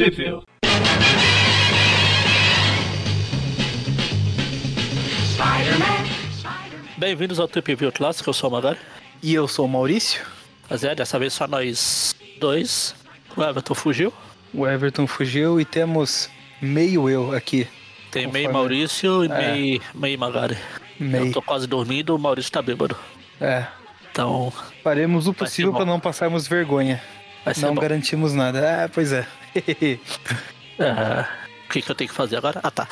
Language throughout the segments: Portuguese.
Sheffield. Bem-vindos ao Trip View Clássico, eu sou o Magari. E eu sou o Maurício. Mas é, dessa vez só nós dois. O Everton fugiu. O Everton fugiu e temos meio eu aqui. Tem Conforme- meio Maurício e É. meio, meio Magari. Eu Meio. tô quase dormindo, o Maurício tá bêbado. É. Então, Faremos o possível para não passarmos vergonha. Não bom. garantimos nada. É, pois é. É, o que, que eu tenho que fazer agora? Ah, tá.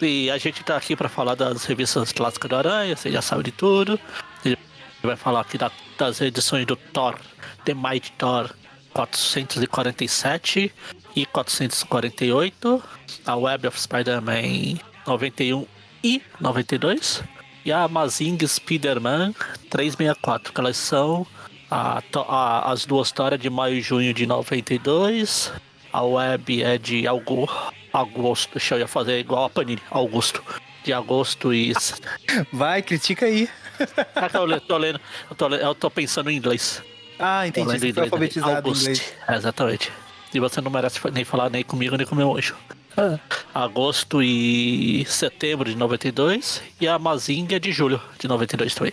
E a gente tá aqui pra falar das revistas clássicas do Aranha, você já sabe de tudo. A gente vai falar aqui da- das edições do Thor, The Mighty Thor 447 e 448, a Web of Spider-Man 91 e 92, e a Amazing Spider-Man 364, que elas são a, a- as duas histórias de maio e junho de 92. A web é de algo, agosto. Deixa eu ia fazer igual a Panini, Augusto. De agosto e. Vai, critica aí. Ah, eu tô lendo, eu tô, eu tô pensando em inglês. Ah, entendi. Você foi alfabetizado em inglês. É, exatamente. E você não merece nem falar nem comigo nem com meu anjo. Agosto e setembro de 92 e a Mazinga de julho de 92 também.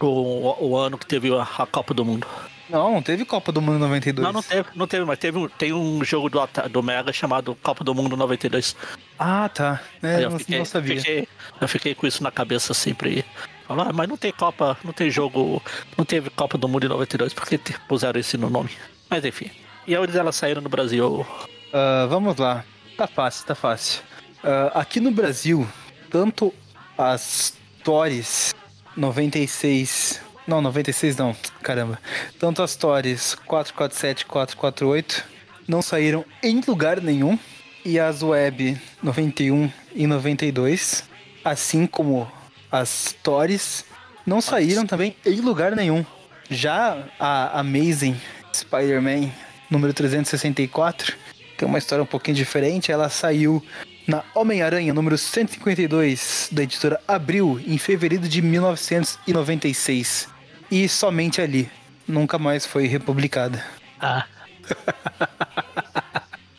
O, o ano que teve a, a Copa do Mundo. Não, não teve Copa do Mundo 92. Não, não teve, não teve, mas teve tem um jogo do, do Mega chamado Copa do Mundo 92. Ah, tá. É, eu não, não sabia. Fiquei, eu fiquei com isso na cabeça sempre. Falar, ah, mas não tem Copa, não tem jogo, não teve Copa do Mundo em 92, por que te- puseram isso no nome? Mas enfim. E onde elas saíram no Brasil? Ah, vamos lá. Tá fácil, tá fácil. Ah, aqui no Brasil, tanto as Torres 96. Não, 96 não, caramba. Tanto as Torres 447 e 448 não saíram em lugar nenhum. E as Web 91 e 92, assim como as Torres, não saíram também em lugar nenhum. Já a Amazing Spider-Man número 364 tem uma história um pouquinho diferente. Ela saiu na Homem-Aranha número 152 da editora Abril em fevereiro de 1996 e somente ali. Nunca mais foi republicada. Ah,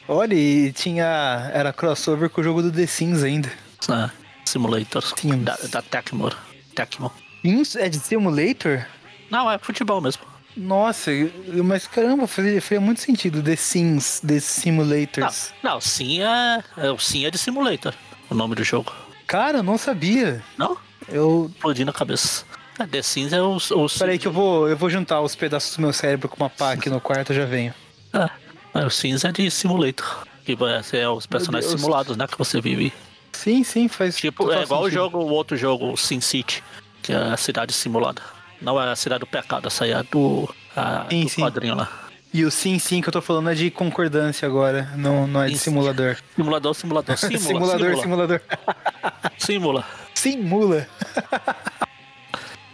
Olha, e tinha. Era crossover com o jogo do The Sims ainda. ah, Simulator. Sims. Da, da Tecmo. Tecmo. Sims é de Simulator? Não, é futebol mesmo. Nossa, mas caramba, fazia, muito sentido. The Sims, The Não, Simulators. não, sim é, é. O sim é de Simulator. O nome do jogo. Cara, eu não sabia. Não? Eu. Explodindo a cabeça. É, The Sims é o. o Peraí que eu vou, eu vou juntar os pedaços do meu cérebro com uma pá aqui no quarto, eu já venho. É, é, o Sims é de Simulator. Que ser os personagens simulados, né? Que você vive. Sim, sim, faz. Tipo, é igual o sentido. jogo, o outro jogo, o Sin City, que é a cidade simulada. Não é a cidade do pecado, essa aí é do, a, Sim, do sim. quadrinho lá. E o sim, sim que eu tô falando é de concordância agora, não, não é de simulador. Simulador, simulador, simula, simulador, simula, simulador. simula. Simula.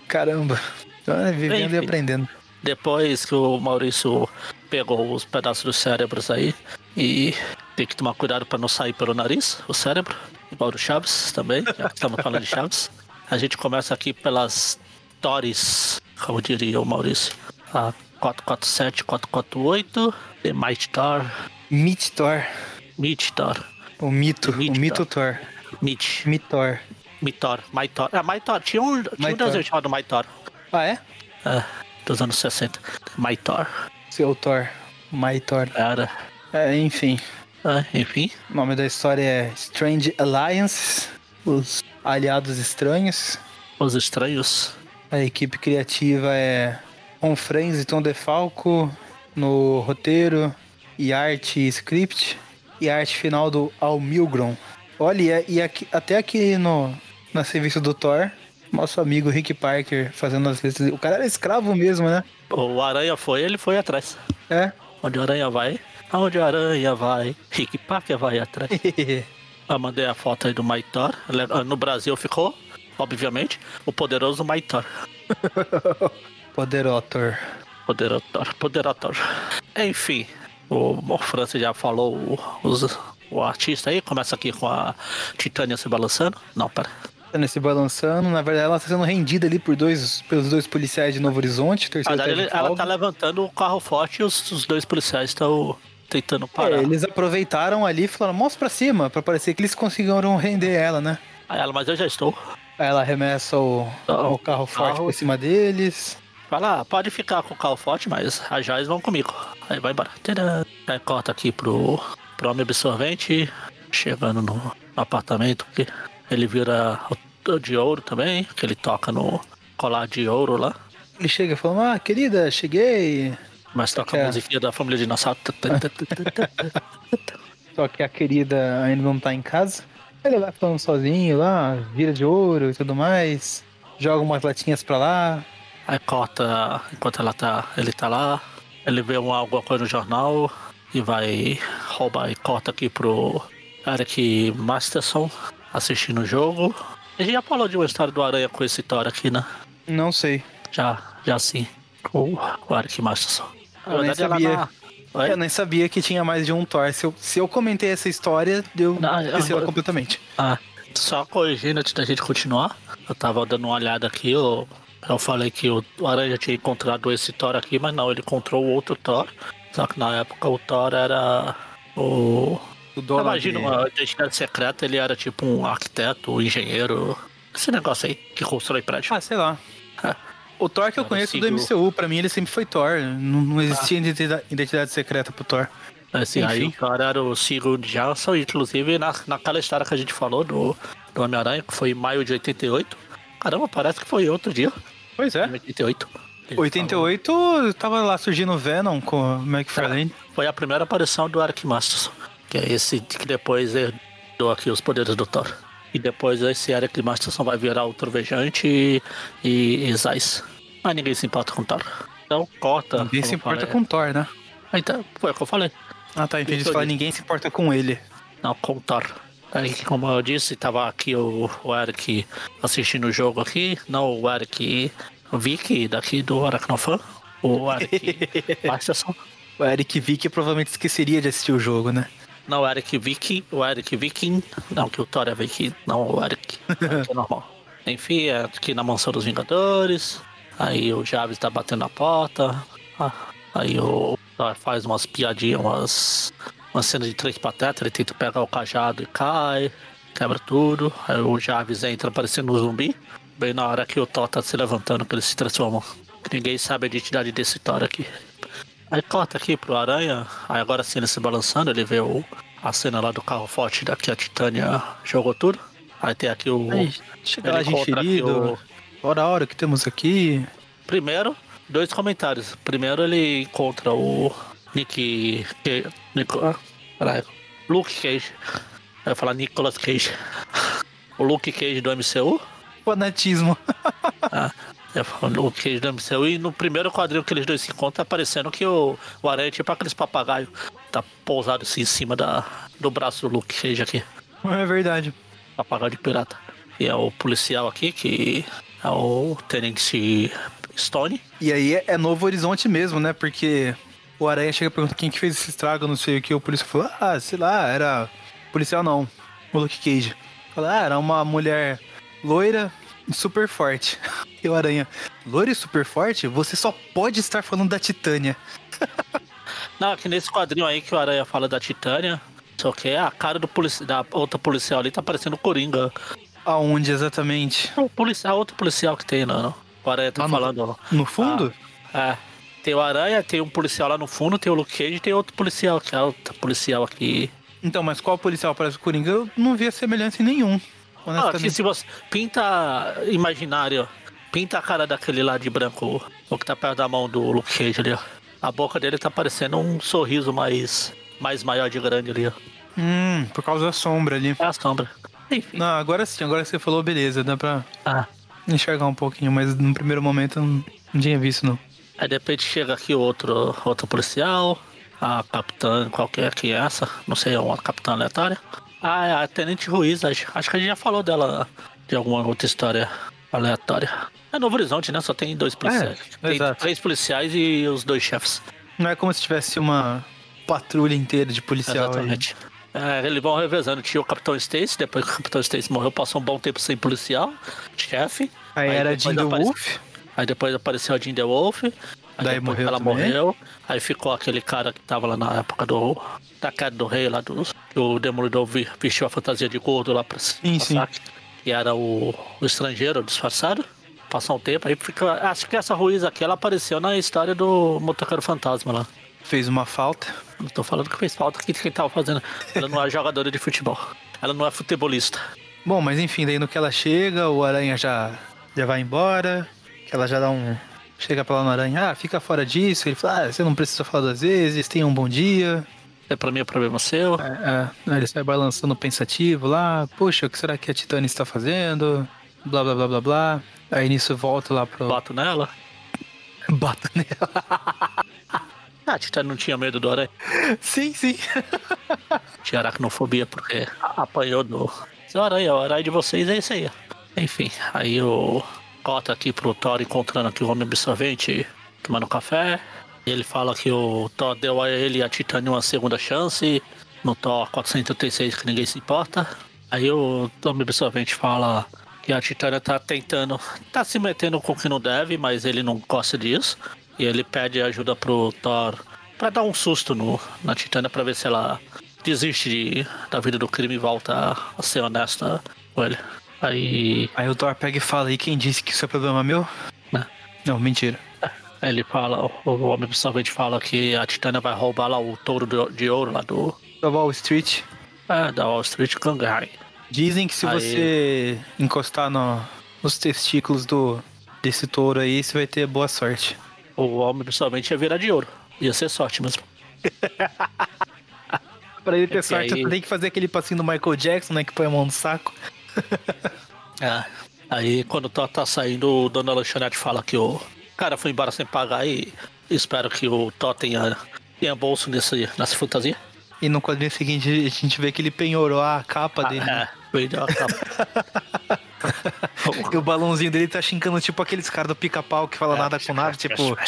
Caramba. Ah, vivendo e Enfim. aprendendo. Depois que o Maurício pegou os pedaços dos cérebros aí e tem que tomar cuidado pra não sair pelo nariz, o cérebro, igual do Chaves também, já que estamos falando de Chaves. A gente começa aqui pelas Tores, como diria o Maurício. A 447, 448, The Might Thor, Meet Thor. Meet Thor, O mito. Meet o mito Thor. Meet, Mitor. Mitor, Maitor. Ah, Maitor, tinha um, tinha um Maitor. desenho chamado Maitor, Ah, é? é, dos anos 60. Maitor, Seu Thor. My Thor. era. É, enfim. É, enfim, O nome da história é Strange Alliance. Os aliados estranhos. Os Estranhos. A equipe criativa é Ron Franz e Tom DeFalco no roteiro e arte e script. E a arte final do Al Milgrom. Olha, e, e aqui- até aqui no, na serviço do Thor, nosso amigo Rick Parker fazendo as letras. O cara era escravo mesmo, né? O Aranha foi, ele foi atrás. É. Onde o Aranha vai, aonde o Aranha vai, Rick Parker vai atrás. Eu mandei a foto aí do Maitor. No Brasil ficou, obviamente, o poderoso Maitor. Poderotor. Poderotor, Poderotor. Enfim, o, o Francis já falou o, os- o artista aí. Começa aqui com a Titânia se balançando. Não, pera. Tá nesse balançando. Na verdade, ela tá sendo rendida ali por dois, pelos dois policiais de Novo Horizonte. Na Terceiro verdade, tá ela folga. tá levantando o carro forte e os, os dois policiais estão tentando parar. É, eles aproveitaram ali e falaram, mostra pra cima, pra parecer que eles conseguiram render ela, né? Aí ela, mas eu já estou. Aí ela arremessa o, o carro forte carro. por cima deles. Fala, pode ficar com o carro forte, mas as joias vão comigo. Aí vai embora. Tadã. Aí corta aqui pro, pro homem absorvente, chegando no, no apartamento, que ele vira o, o de ouro também, que ele toca no colar de ouro lá. Ele chega e fala, ah, querida, cheguei. Mas toca É. a musiquinha da família dinossauro. Só que a querida ainda não tá em casa. Ele vai falando sozinho lá, vira de ouro e tudo mais. Joga umas latinhas pra lá. Aí corta, enquanto ela tá, ele tá lá, ele vê uma, alguma coisa no jornal e vai roubar e corta aqui pro Eric Masterson assistindo o jogo. A gente já falou de uma história do Aranha com esse Thor aqui, né? Não sei. Já, já sim. Com o Eric Masterson. Na Eu nem verdade, ela na- Oi? Eu nem sabia que tinha mais de um Thor. Se eu, se eu comentei essa história, eu Não, eu- esqueci ela completamente. Ah, só corrigindo antes da gente continuar, eu tava dando uma olhada aqui, eu, eu falei que o, Aranha tinha encontrado esse Thor aqui, mas não, ele encontrou o outro Thor. Só que na época o Thor era o. O dono Imagina de- uma identidade secreta, ele era tipo um arquiteto, um engenheiro. Esse negócio aí que constrói prédio. Ah, sei lá. É. O Thor que eu conheço do MCU, pra mim ele sempre foi Thor. Não, não existia identidade, identidade secreta pro Thor. Assim, aí o enfim. Era o Sigurd Jansson, inclusive na, naquela história que a gente falou do, do Homem-Aranha, que foi em maio de 88. Caramba, parece que foi outro dia. Pois é. Em 88. Ele falou. 88 tava lá surgindo o Venom com o McFarlane. Foi a primeira aparição do Eric Masterson, que é esse que depois herdou aqui os poderes do Thor. E depois esse Eric Masterson vai virar o Trovejante e, e, e Zeiss. Mas ninguém se importa com Thor. Então corta. Ninguém se importa falei. com Thor, né? Então, foi o que eu falei. Ah, tá. Entendi. Você fala, aí. ninguém se importa com ele. Não, com Thor. Aí, como eu disse, tava aqui o, o Eric assistindo o jogo aqui. Não o Eric Vicky daqui do Aracnofan. O Eric Masterson. O Eric Vick provavelmente esqueceria de assistir o jogo, né? Não, o Eric Viking, o Eric Viking. Não, que o Thor é Viking, não o Eric. Eric é normal. Enfim, é aqui na mansão dos Vingadores. Aí o Javes tá batendo na porta. Ah, aí o Thor faz umas piadinhas, umas, umas cenas de três patetas. Ele tenta pegar o cajado e cai, quebra tudo. Aí o Javes entra parecendo um zumbi. Bem na hora que o Thor tá se levantando, que ele se transforma. Ninguém sabe a identidade desse Thor aqui. Aí corta aqui pro Aranha, aí agora sim ele se balançando, ele vê o, a cena lá do carro forte daqui a Titânia jogou tudo. Aí tem aqui o. Aí, chega lá aqui ferido. Ora, ora, o que temos aqui? Primeiro, dois comentários. Primeiro ele encontra o Nick. Que, Nico, ah. Luke Cage. Eu ia falar Nicolas Cage. o Luke Cage do MCU. Fanatismo. Ah, o Luke Cage do MCU. E no primeiro quadril que eles dois se encontram, tá parecendo que o, o Aranha é tipo aqueles papagaios. Tá pousado assim em cima da, do braço do Luke Cage aqui. É verdade. Papagaio de pirata. E é o policial aqui, que é o Tenente Stone. E aí é, é Novo Horizonte mesmo, né? Porque o Aranha chega e pergunta quem que fez esse estrago, não sei o que. O policial fala, ah, sei lá, era. Policial não, o Luke Cage. Fala, ah, era uma mulher loira e super forte. E o Aranha, loira e super forte? Você só pode estar falando da Titânia. Não, que nesse quadrinho aí que o Aranha fala da Titânia, só que é a cara do polici da outra policial ali tá parecendo o Coringa. Aonde exatamente? É o policial, outro policial que tem, não, não. O Aranha tá Lá no- falando. No fundo? É. Tem o Aranha, tem um policial lá no fundo, tem o Luke Cage e tem outro policial, que é outro policial aqui. Então, mas qual policial parece o Coringa? Eu não vi a semelhança em nenhum. Ah, aqui se você pinta imaginário, pinta a cara daquele lá de branco, o que tá perto da mão do Luke Cage ali, ó. A boca dele tá parecendo um sorriso mais, mais maior de grande ali, ó. Hum, por causa da sombra ali. É a sombra. Enfim. Não, agora sim, agora que você falou, beleza, dá pra Ah. enxergar um pouquinho, mas no primeiro momento eu não, não tinha visto, não. Aí de repente chega aqui outro, outro policial, a capitã qualquer que é essa, não sei, é uma capitã aleatória. Ah, é a Tenente Ruiz, acho, acho que a gente já falou dela de alguma outra história aleatória. É Novo Horizonte, né? Só tem dois policiais. tem exato. três policiais e os dois chefes. Não é como se tivesse uma patrulha inteira de policial aí. É, eles vão revezando. Tinha o Capitão Stacy, depois que o Capitão Stacy morreu, passou um bom tempo sem policial, chefe. Aí, era depois Jim the aparece- Wolf. Aí depois apareceu a Jim The Wolf. Aí Daí morreu ela também? morreu. Aí ficou aquele cara que tava lá na época do. Da queda do rei lá do. que O Demolidor vestiu a fantasia de gordo lá pra Sim, sim. Que era o, o estrangeiro disfarçado. Passou um tempo, aí fica. Acho que essa Ruiz aqui ela apareceu na história do Motoqueiro Fantasma lá. Fez uma falta. Não tô falando que fez falta que quem tava fazendo. Ela não é jogadora de futebol. Ela não é futebolista. Bom, mas enfim, daí no que ela chega, o aranha já, já vai embora. Que ela já dá um. Chega pra lá no aranha, ah, fica fora disso. Ele fala, ah, você não precisa falar duas vezes, tenha um bom dia. É pra mim é problema seu. É, é, ele sai balançando pensativo lá, poxa, o que será que a Titânia está fazendo? Blá blá blá blá blá. Aí nisso volta lá pro. Bato nela. Bata nela. Ah, a Titã não tinha medo do aranha. sim, sim. Tinha aracnofobia porque apanhou do. Seu aranha, o aranha de vocês é esse aí. Enfim, aí o. Cota aqui pro Thor encontrando aqui o homem absorvente tomando café. E ele fala que o Thor deu a ele e a Titânia uma segunda chance. No Thor 436 que ninguém se importa. Aí o homem absorvente fala que a Titânia tá tentando. tá se metendo com o que não deve, mas ele não gosta disso. E ele pede ajuda pro Thor pra dar um susto no, na Titânia pra ver se ela desiste de- da vida do crime e volta a, ser honesta com ele. Aí Aí o Thor pega e fala, e quem disse que isso é problema meu? né, Não, mentira. ele fala, o, o homem pessoalmente fala que a Titânia vai roubar lá o touro do- de ouro lá do. Da Wall Street. É, da Wall Street Gangai. Dizem que se Aí. você encostar no- nos testículos do, desse touro aí, você vai ter boa sorte. O homem pessoalmente ia virar de ouro. Ia ser sorte mesmo. Pra ele ter É que sorte, aí- tem que fazer aquele passinho do Michael Jackson, né? Que põe a mão no saco. É. Aí quando o Thor tá saindo, o Dona Lanchonete fala que o cara foi embora sem pagar e espero que o Thor tenha, tenha bolso nesse, nessa fantasia. E no quadrinho seguinte a gente vê que ele penhorou a capa dele. né? É, vendeu a capa. E o balãozinho dele tá chincando tipo aqueles caras do pica-pau que fala nada com nada, tipo.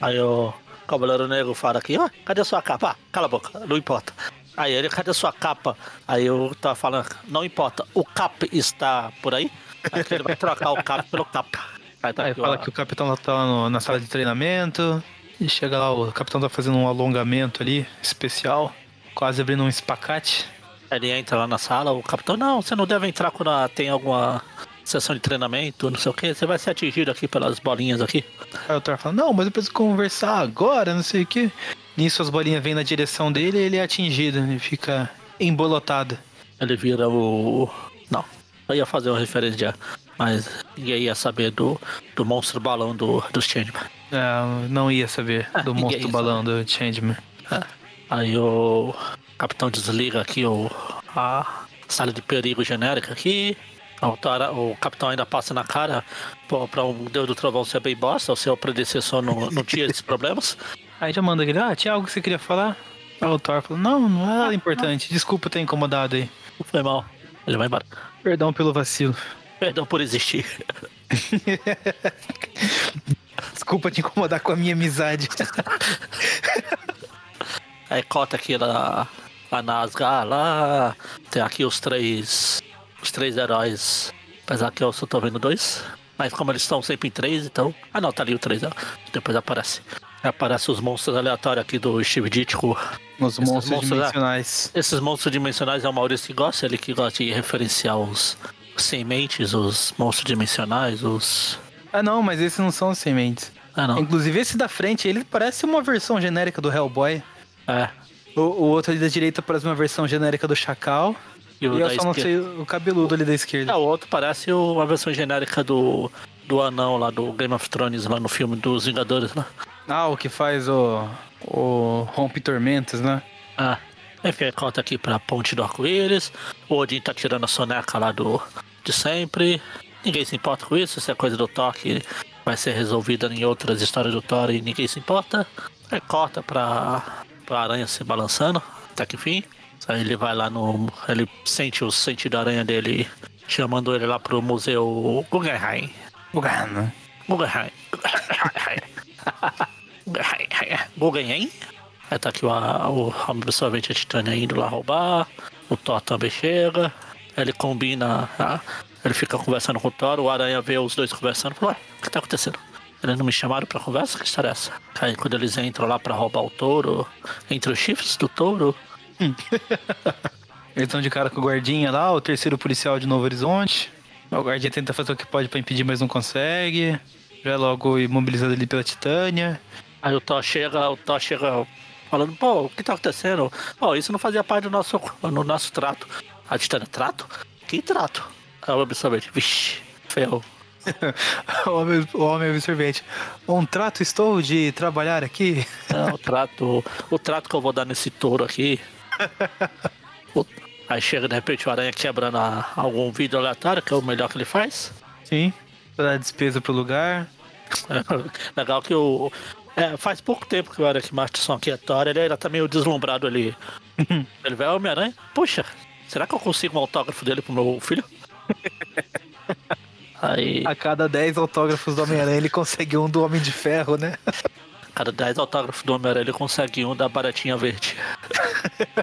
Aí o Cavaleiro Negro fala aqui, ó, cadê sua capa? Ah, cala a boca, não importa. Aí ele, cadê sua capa? Aí eu tava falando, não importa, o cap está por aí? Aí ele vai trocar o cap pelo cap. Aí tá Aí aqui, fala ó, que o capitão tá lá no- na sala de treinamento. E chega lá, o capitão tá fazendo um alongamento ali, especial. Quase abrindo um espacate. Ele entra lá na sala, o capitão, não, você não deve entrar quando tem alguma sessão de treinamento, não sei o que, você vai ser atingido aqui pelas bolinhas aqui. Aí o Thor fala, não, mas eu preciso conversar agora, não sei o que. Nisso as bolinhas vêm na direção dele e ele é atingido. Ele fica embolotado. Ele vira o. Não, eu ia fazer uma referência, mas ninguém ia saber do, do monstro balão do, dos Changeman. É, não ia saber Ah, do ninguém monstro balão do Changeman. É. Aí o capitão desliga aqui o, a sala de perigo genérica aqui. O, o capitão ainda passa na cara pô, pra um Deus do Trovão ser bem bosta, o seu predecessor não, não tinha esses problemas. Aí já manda ele, ah, tinha algo que você queria falar? Aí o Thor fala, não, não é nada importante. Desculpa ter incomodado aí. Foi mal. Ele vai embora. Perdão pelo vacilo. Perdão por existir. Desculpa te incomodar com a minha amizade. Aí cota aqui lá, lá na Asgard, lá tem aqui os três os três heróis. Apesar que eu só tô vendo dois. Mas como eles estão sempre em três, então. Ah não, tá ali o três, ó. depois aparece. Aparece os monstros aleatórios aqui do Steve Ditko. Os monstros monstros lá. dimensionais. Esses monstros dimensionais é o Maurício que gosta, ele que gosta de referenciar os sementes, os monstros dimensionais, os. Ah não, mas esses não são os sementes. Ah não. Inclusive esse da frente, ele parece uma versão genérica do Hellboy. É. O, o outro ali da direita parece uma versão genérica do Chacal. E E o eu da só não sei o cabeludo ali da esquerda. É, o outro parece uma versão genérica do, do anão lá do Game of Thrones, lá no filme dos Vingadores, né? Ah, o que faz o. O Rompe Tormentas, né? Ah, enfim, conta aqui pra Ponte do Arco-Íris. O Odin tá tirando a soneca lá do de sempre. Ninguém se importa com isso, isso é coisa do Thor que vai ser resolvida em outras histórias do Thor e ninguém se importa. Aí corta pra, pra aranha se balançando, até que fim. Aí ele vai lá no. Ele sente o sentido da aranha dele chamando ele lá pro museu Guggenheim. Gugano. Guggenheim. Guggenheim. Aí tá aqui o, o absorvente Titânia indo lá roubar. O Thor também chega. Ele combina. ah, Ele fica conversando com o Thor, o Aranha vê os dois conversando e fala, ué, o que tá acontecendo? Eles não me chamaram pra conversa? Que história é essa? Aí quando eles entram lá pra roubar o touro, entre os chifres do touro, Eles estão de cara com o guardinha lá, o terceiro policial de Novo Horizonte. O guardinha tenta fazer o que pode pra impedir, mas não consegue. Já é logo imobilizado ali pela Titânia. Aí o Thor chega, o Thor chega falando, pô, o que tá acontecendo? Pô, isso não fazia parte do nosso, no nosso trato. A Titânia, trato? Que trato? Aí o absorvente, vixi, ferrou. o, homem, o homem absorvente. Um trato estou de trabalhar aqui. É, o trato, o trato que eu vou dar nesse touro aqui. O- Aí chega de repente o aranha quebrando a- algum vidro aleatório, que é o melhor que ele faz. Sim. Pra dar despesa pro lugar. É, legal que o. é, faz pouco tempo que o Eric Martinson aqui é Thor, ele ainda tá meio deslumbrado ali. ele o Homem-Aranha, puxa, será que eu consigo um autógrafo dele pro meu filho? Aí, A cada 10 autógrafos do Homem-Aranha, ele consegue um do Homem de Ferro, né? cada 10 autógrafos do Homem-Aranha ele consegue um da baratinha verde.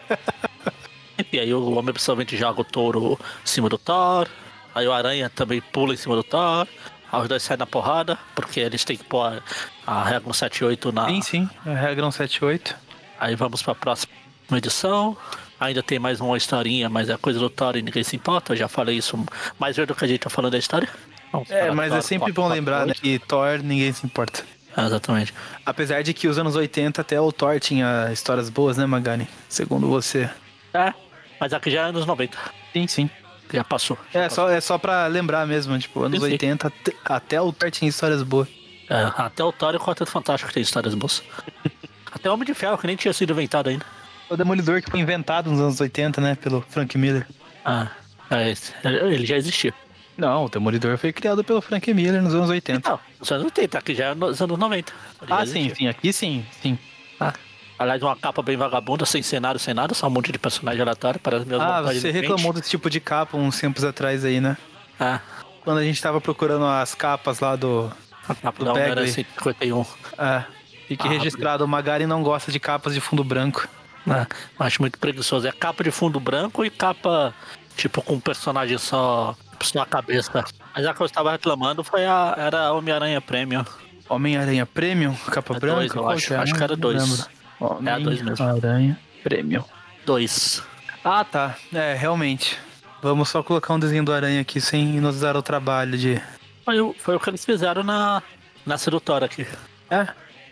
e aí o homem pessoalmente joga o touro em cima do Thor. Aí o Aranha também pula em cima do Thor. Aí os dois saem na porrada, porque eles têm que pôr a regra 78 na, Sim, sim. A regra 178. Aí vamos pra próxima edição. Ainda tem mais uma historinha, mas é coisa do Thor e ninguém se importa. Eu já falei isso mais vezes do que a gente tá falando da história. Vamos É, mas Thor é sempre bom 448. lembrar né, que Thor ninguém se importa. É, exatamente. Apesar de que os anos 80 até o Thor tinha histórias boas, né, Magani? Segundo você. É, mas aqui já é anos 90. Sim, sim. Já passou. É só, é só pra lembrar mesmo, tipo, anos Sim, sim. 80 até, até o Thor tinha histórias boas. É, até o Thor e o Quarteto Fantástico tem histórias boas. até o Homem de Ferro, que nem tinha sido inventado ainda. O Demolidor que foi inventado nos anos 80, né, pelo Frank Miller. Ah, é, ele já existia. Não, o Demolidor foi criado pelo Frank Miller nos anos 80. Não, nos anos 80, aqui já é nos anos 90. Ele já ah, sim, sim, aqui sim, sim. Ah, aliás, uma capa bem vagabunda, sem cenário, sem nada, só um monte de personagem aleatório para as minhas Ah, você reclamou desse tipo de capa uns tempos atrás aí, né? Ah, Quando a gente tava procurando as capas lá do. a capa Do da Bagley. 151. É, fique Ah, registrado, o Magari não gosta de capas de fundo branco. Ah, acho muito preguiçoso. É capa de fundo branco e capa, tipo, com um personagem só, só a cabeça. Mas a que eu estava reclamando foi a era Homem-Aranha Premium. Homem-Aranha Premium, capa É branca? dois, eu acho. é? Acho que era dois. lembro. É a dois mesmo. Homem-Aranha Premium. Dois. Ah, tá. É, realmente. Vamos só colocar um desenho do Aranha aqui sem nos dar o trabalho de. Foi, o- foi o que eles fizeram na, na sedutora aqui. É.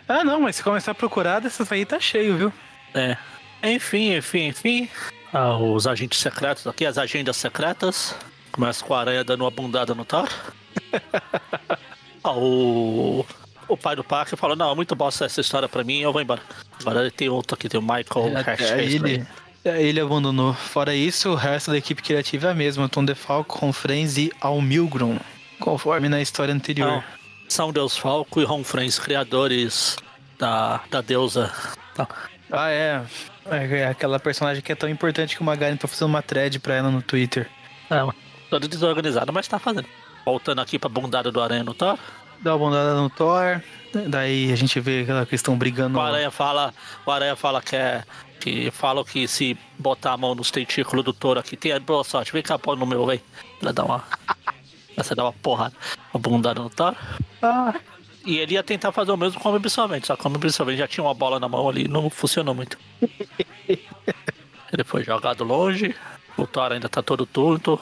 Ah, não, mas se começar a procurar, dessas aí tá cheio, viu? É. Enfim, enfim, enfim. Ah, os agentes secretos aqui, as agendas secretas. Começa com a aranha dando uma bundada no Thor. Ah, o, o pai do Parker falou, não, é muito bosta essa história pra mim, eu vou embora. Agora tem outro aqui, tem o Michael Até Hastings, ele, é, ele abandonou. Fora isso, o resto da equipe criativa é a mesma: Tom DeFalco, Ron Frenz e Al Milgrom, conforme na história anterior. São Deus Falco e Ron Friends, criadores da, da deusa. Ah, é. É é aquela personagem que é tão importante que o Magari tá fazendo uma thread pra ela no Twitter. É, toda desorganizada, mas tá fazendo. Voltando aqui pra bundada do aranha no Thor. Dá uma bondada no Thor. Daí a gente vê aquela questão brigando. O Aranha fala, o Aranha fala que é. Que falam que se botar a mão nos tentículos do touro aqui, tem boa sorte, vem cá, põe no meu, vem. Ela dá uma. Você dá uma porrada, uma bundada no Thor. Ah, E ele ia tentar fazer o mesmo com o Absorvente, só que o Absorvente já tinha uma bola na mão ali, não funcionou muito. ele foi jogado longe, o Thor ainda tá todo tonto.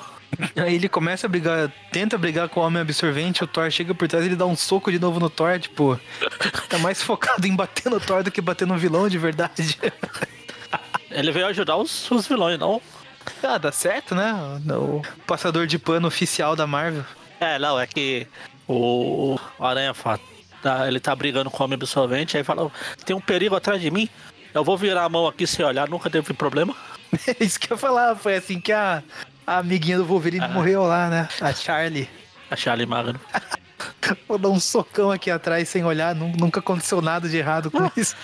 Aí ele começa a brigar, tenta brigar com o homem absorvente, o Thor chega por trás e ele dá um soco de novo no Thor, tipo, tá mais focado em bater no Thor do que bater no vilão de verdade. Ele veio ajudar os, os vilões, não? ah, dá certo, né? O passador de pano oficial da Marvel. É, não, é que o, Aranha fala, tá, ele tá brigando com o homem absorvente, aí fala, tem um perigo atrás de mim, eu vou virar a mão aqui sem olhar, nunca teve problema. É Isso que eu ia falar, foi assim que a, a amiguinha do Wolverine morreu lá, né? A Charlie. A Charlie Magno. Vou dar um socão aqui atrás sem olhar, nu- nunca aconteceu nada de errado com isso.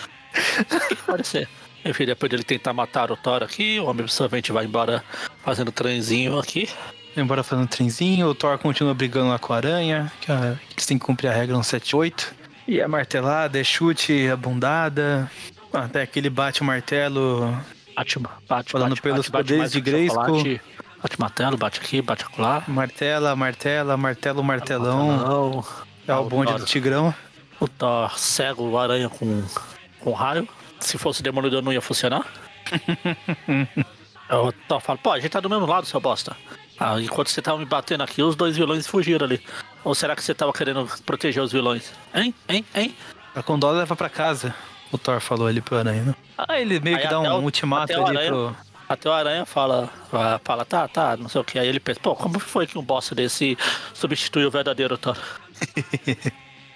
Pode ser. Enfim, depois dele tentar matar o Thor aqui, o homem absorvente vai embora fazendo trenzinho aqui. Embora fazendo um trenzinho, o Thor continua brigando lá com a aranha, que a- que eles têm que cumprir a regra 178. E é martelada, é chute, é bundada. Até que ele bate o martelo. Bate, bate, Falando bate, pelos bate, poderes de Grayskull. Bate martelo, bate aqui, bate acolá. Martela, martela, martelo, martelão. Não. É o o bonde do Tigrão. O Thor cega o aranha com, com raio. Se fosse demolidor não ia funcionar. o Thor fala, pô, a gente tá do mesmo lado, seu bosta. Ah, enquanto você tava me batendo aqui, os dois vilões fugiram ali. Ou será que você tava querendo proteger os vilões? Hein? Hein? Hein? A Condor leva pra casa. O Thor falou ali pro Aranha. né? Ah, ele meio Aí que dá um o- ultimato ali Aranha- pro. Até o Aranha fala, fala, tá, tá, não sei o que. Aí ele pensa, pô, como foi que um bosta desse substituiu o verdadeiro Thor?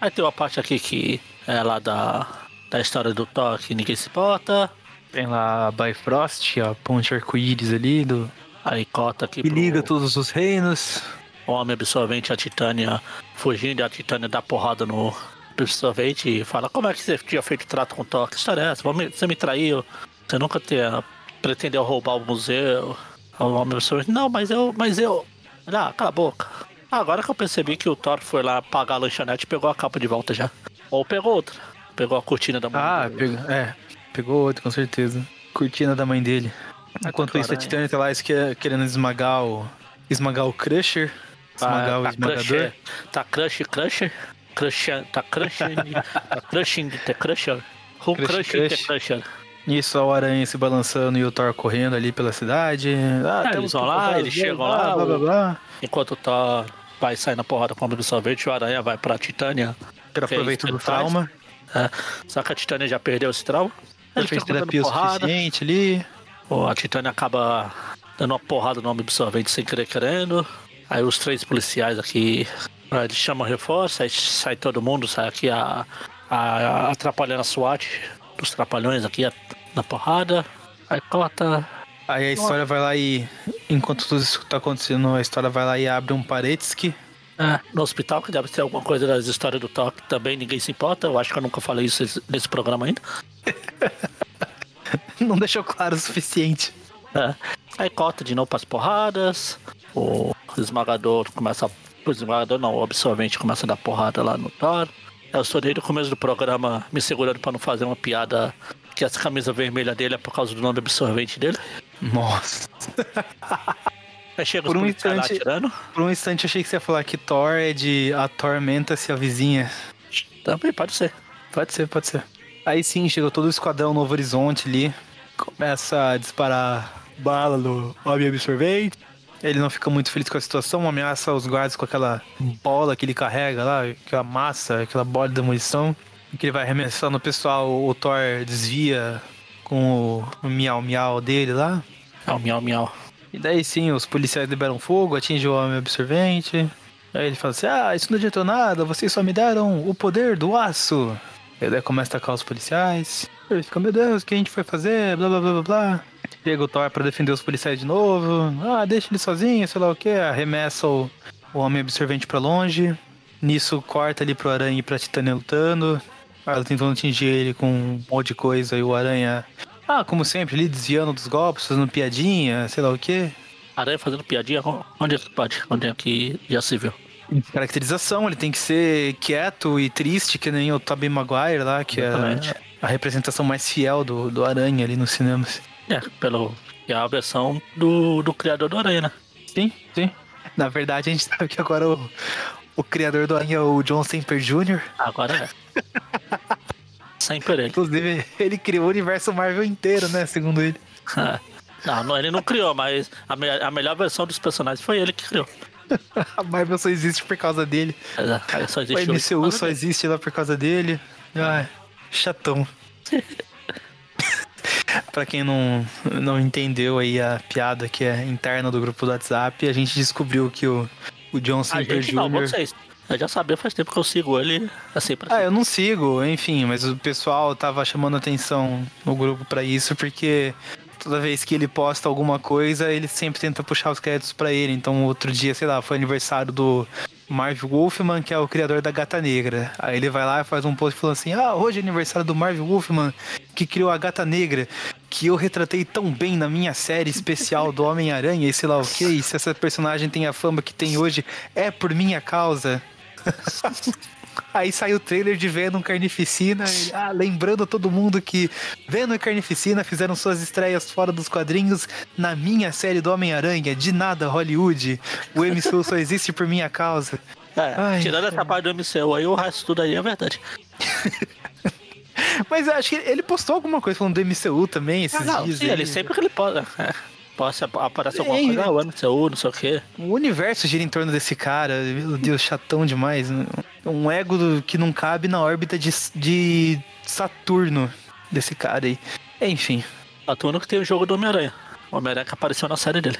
Aí tem uma parte aqui que é lá da, da história do Thor que ninguém se importa. Tem lá a Bifrost, a ponte arco-íris ali do. Aí cota aqui Que pro liga todos os reinos. homem absorvente, a Titânia fugindo e a Titânia dá porrada no absorvente e fala, como é que você tinha feito trato com o Thor? Que história é essa? Você me traiu? Você nunca tinha, pretendeu roubar o museu? O homem absorvente, não, mas eu, mas eu... Ah, cala a boca. Agora que eu percebi que o Thor foi lá pagar a lanchonete e pegou a capa de volta já. Ou pegou outra. Pegou a cortina da mão. Ah, dele. pegou, é, pegou outro, com certeza. Cortina da mãe dele. Enquanto isso, a. Titânia tá lá esque- querendo esmagar o. Esmagar o Crusher. Esmagar o tá esmagador. Crusher, tá crush, crusher, crusher, tá crushing, tá crushing the crusher, who Crush, crushing the crush. crusher. Isso, o Aranha se balançando e o Thor correndo ali pela cidade. Ah, É, eles vão lá, eles chegam lá, Blá, blá, o- blá. Enquanto tá vai sair na porrada com o absorvente, o Aranha vai pra Titânia. Que é aproveita isso do trauma. É, só que a Titânia já perdeu esse trauma. Ele fez terapia o porrada. suficiente ali. A Titânia acaba dando uma porrada no homem absorvente sem querer querendo. Aí os três policiais aqui, ah, eles chamam reforço, aí sai todo mundo, sai aqui a, a, atrapalhando a SWAT dos trapalhões aqui a- na porrada. Aí corta. Aí a história vai lá e. Enquanto tudo isso tá acontecendo, a história vai lá e abre um Paretsky. É, no hospital, que deve ter alguma coisa das histórias do toque também, ninguém se importa. Eu acho que eu nunca falei isso nesse programa ainda. Não deixou claro o suficiente. É. Aí corta de novo pras porradas. O esmagador começa. a- O esmagador não, o absorvente começa a dar porrada lá no Thor. Eu estou desde o começo do programa me segurando pra não fazer uma piada que essa camisa vermelha dele é por causa do nome absorvente dele. Nossa. Aí chega Por os um instante- atirando. Por um instante eu achei que você ia falar que Thor é de atormenta-se a vizinha. Também pode ser. Pode ser, pode ser. Aí sim, chegou todo o esquadrão Novo Horizonte ali. Começa a disparar bala no homem absorvente. Ele não fica muito feliz com a situação, ameaça os guardas com aquela bola que ele carrega lá, aquela massa, aquela bola de demolição. Que ele vai arremessando o pessoal, o Thor desvia com o miau-miau dele lá. É o miau miau. E daí sim, os policiais liberam fogo, atinge o homem absorvente. Aí ele fala assim: Ah, isso não adiantou nada, vocês só me deram o poder do aço. E daí começa a atacar os policiais. Ele fica, meu Deus, o que a gente foi fazer? Blá blá blá blá blá. Chega o Thor pra defender os policiais de novo. Ah, deixa ele sozinho, sei lá o que. Arremessa o, o homem absorvente pra longe. Nisso corta ali pro Aranha e pra Titânia lutando. Ela tentando atingir ele com um monte de coisa e o Aranha. Ah, como sempre, ali desviando dos golpes, fazendo piadinha, sei lá o que. Aranha fazendo piadinha, onde é que pode? Onde é que já se viu? Caracterização, ele tem que ser quieto e triste, que nem o Tobey Maguire lá, que Exatamente. é a representação mais fiel do, do Aranha ali nos cinemas. É, pelo. É a versão do, do criador do Aranha, né? Sim, sim. Na verdade, a gente sabe que agora o, o criador do Aranha é o John Semper Jr. Agora é. Sempre ele. Inclusive, ele criou o universo Marvel inteiro, né? Segundo ele. Não, não, ele não criou, mas a, me- a melhor versão dos personagens foi ele que criou. A Marvel só existe por causa dele. Aí só O MCU só existe lá por causa dele. Ai, chatão. pra quem não, não entendeu aí a piada que é interna do grupo do WhatsApp, a gente descobriu que o, o John A Semper gente não, Jr. vocês. Eu já sabia faz tempo que eu sigo ele assim pra Ah, eu não sigo, enfim, mas o pessoal tava chamando atenção no grupo pra isso porque toda vez que ele posta alguma coisa, ele sempre tenta puxar os créditos pra ele. Então, outro dia, sei lá, foi aniversário do Marv Wolfman, que é o criador da Gata Negra. Aí ele vai lá e faz um post falando assim: "Ah, hoje é aniversário do Marv Wolfman, que criou a Gata Negra, que eu retratei tão bem na minha série especial do Homem-Aranha e sei lá o que. E se essa personagem tem a fama que tem hoje, é por minha causa." Aí sai o trailer de Venom Carnificina. Ele, ah, lembrando a todo mundo que Venom e Carnificina fizeram suas estreias fora dos quadrinhos na minha série do Homem-Aranha. De nada, Hollywood. O MCU só existe por minha causa. É, Ai, tirando essa parte do MCU aí, o resto tudo aí é verdade. Mas eu acho que ele postou alguma coisa falando do MCU também esses Ah, não, dias. sim, aí. ele sempre que ele pode. É, pode aparecer alguma É, coisa, é. ah, o MCU, não sei o quê. O universo gira em torno desse cara. Meu Deus, chatão demais. Um ego que não cabe na órbita de, de Saturno desse cara aí. Enfim, Atuando que tem o jogo do Homem-Aranha. O Homem-Aranha que apareceu na série dele.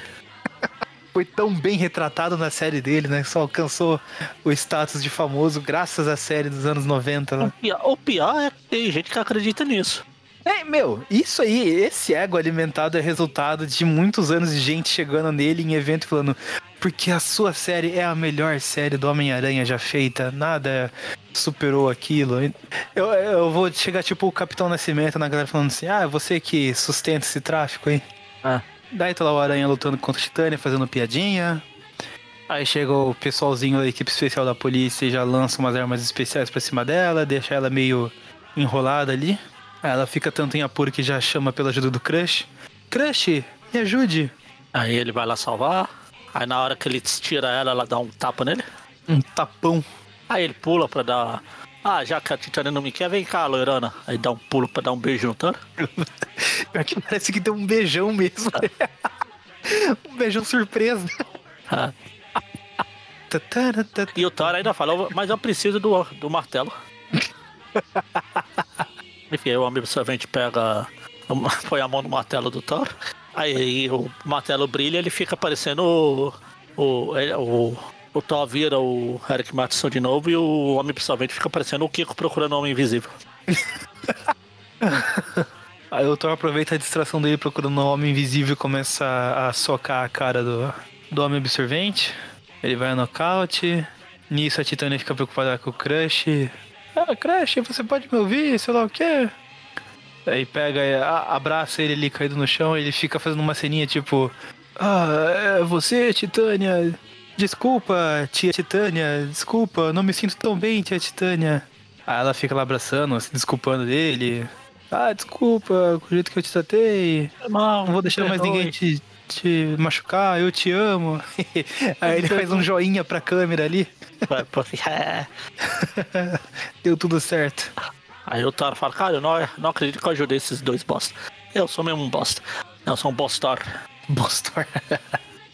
foi tão bem retratado na série dele, né? Só alcançou o status de famoso graças à série dos anos 90 lá. O pior, o pior é que tem gente que acredita nisso. É, meu, isso aí, esse ego alimentado é resultado de muitos anos de gente chegando nele em evento e falando porque a sua série é a melhor série do Homem-Aranha já feita, nada superou aquilo. Eu, eu vou chegar tipo o Capitão Nascimento na galera falando assim, ah, você que sustenta esse tráfico aí. Ah. Daí tá lá o Aranha lutando contra a Titânia, fazendo piadinha. Aí chega o pessoalzinho da equipe especial da polícia e já lança umas armas especiais pra cima dela, deixa ela meio enrolada ali. Ela fica tanto em apuro que já chama pela ajuda do Crush. Crush, me ajude. Aí ele vai lá salvar. Aí na hora que ele tira ela, ela dá um tapa nele. Um tapão. Aí ele pula pra dar. Ah, já que a Titânia não me quer, vem cá, loirona. Aí dá um pulo pra dar um beijo no. Pior que parece que tem um beijão mesmo. um beijão surpresa. Ah. E o Thor ainda falou, mas eu preciso do, do martelo. Enfim, aí o amigo servente pega. põe a mão no martelo do Thor. Aí o martelo brilha ele fica parecendo o. O, ele- o, o Thor vira o Eric Matson de novo e o Homem Absorvente fica parecendo o Kiko procurando o Homem Invisível. Aí o Thor aproveita a distração dele procurando o Homem Invisível e começa a socar a cara do, do Homem Absorvente. Ele vai a nocaute. Nisso a Titânia fica preocupada com o Crush. Ah, Crush, você pode me ouvir? Sei lá o quê. Aí pega, abraça ele ali caído no chão. Ele fica fazendo uma ceninha tipo: Ah, é você, Titânia. Desculpa, tia Titânia. Desculpa, não me sinto tão bem, tia Titânia. Aí ela fica lá abraçando, se desculpando dele. Ah, desculpa, com o jeito que eu te tratei. Não, Não vou deixar mais ninguém te, te machucar, eu te amo. Aí ele faz um joinha pra câmera ali. É. Deu tudo certo. Aí o Thor fala, cara, eu não, não acredito que eu ajudei esses dois bosta. Eu sou mesmo um bosta. Eu sou um bostor. Bostor.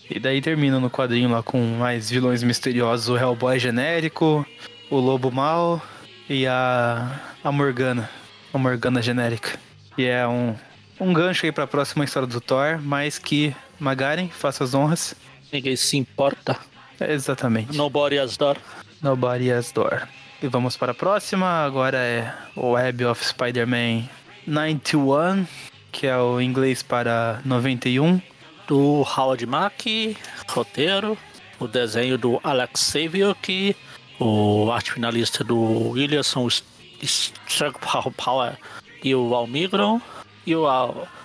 e daí termina no quadrinho lá com mais vilões misteriosos: o Hellboy genérico, o Lobo Mal e a, a Morgana. A Morgana genérica. E é um, um gancho aí pra próxima história do Thor, mas que Magaren faça as honras. Ninguém se importa. Exatamente. Nobody has door. Nobody has door. E vamos para a próxima. Agora é o Web of Spider-Man 91, que é o inglês para 91. Do Howard Mack, roteiro. O desenho do Alex Saviok. O arte finalista do Williamson Power e o Almigron. E o,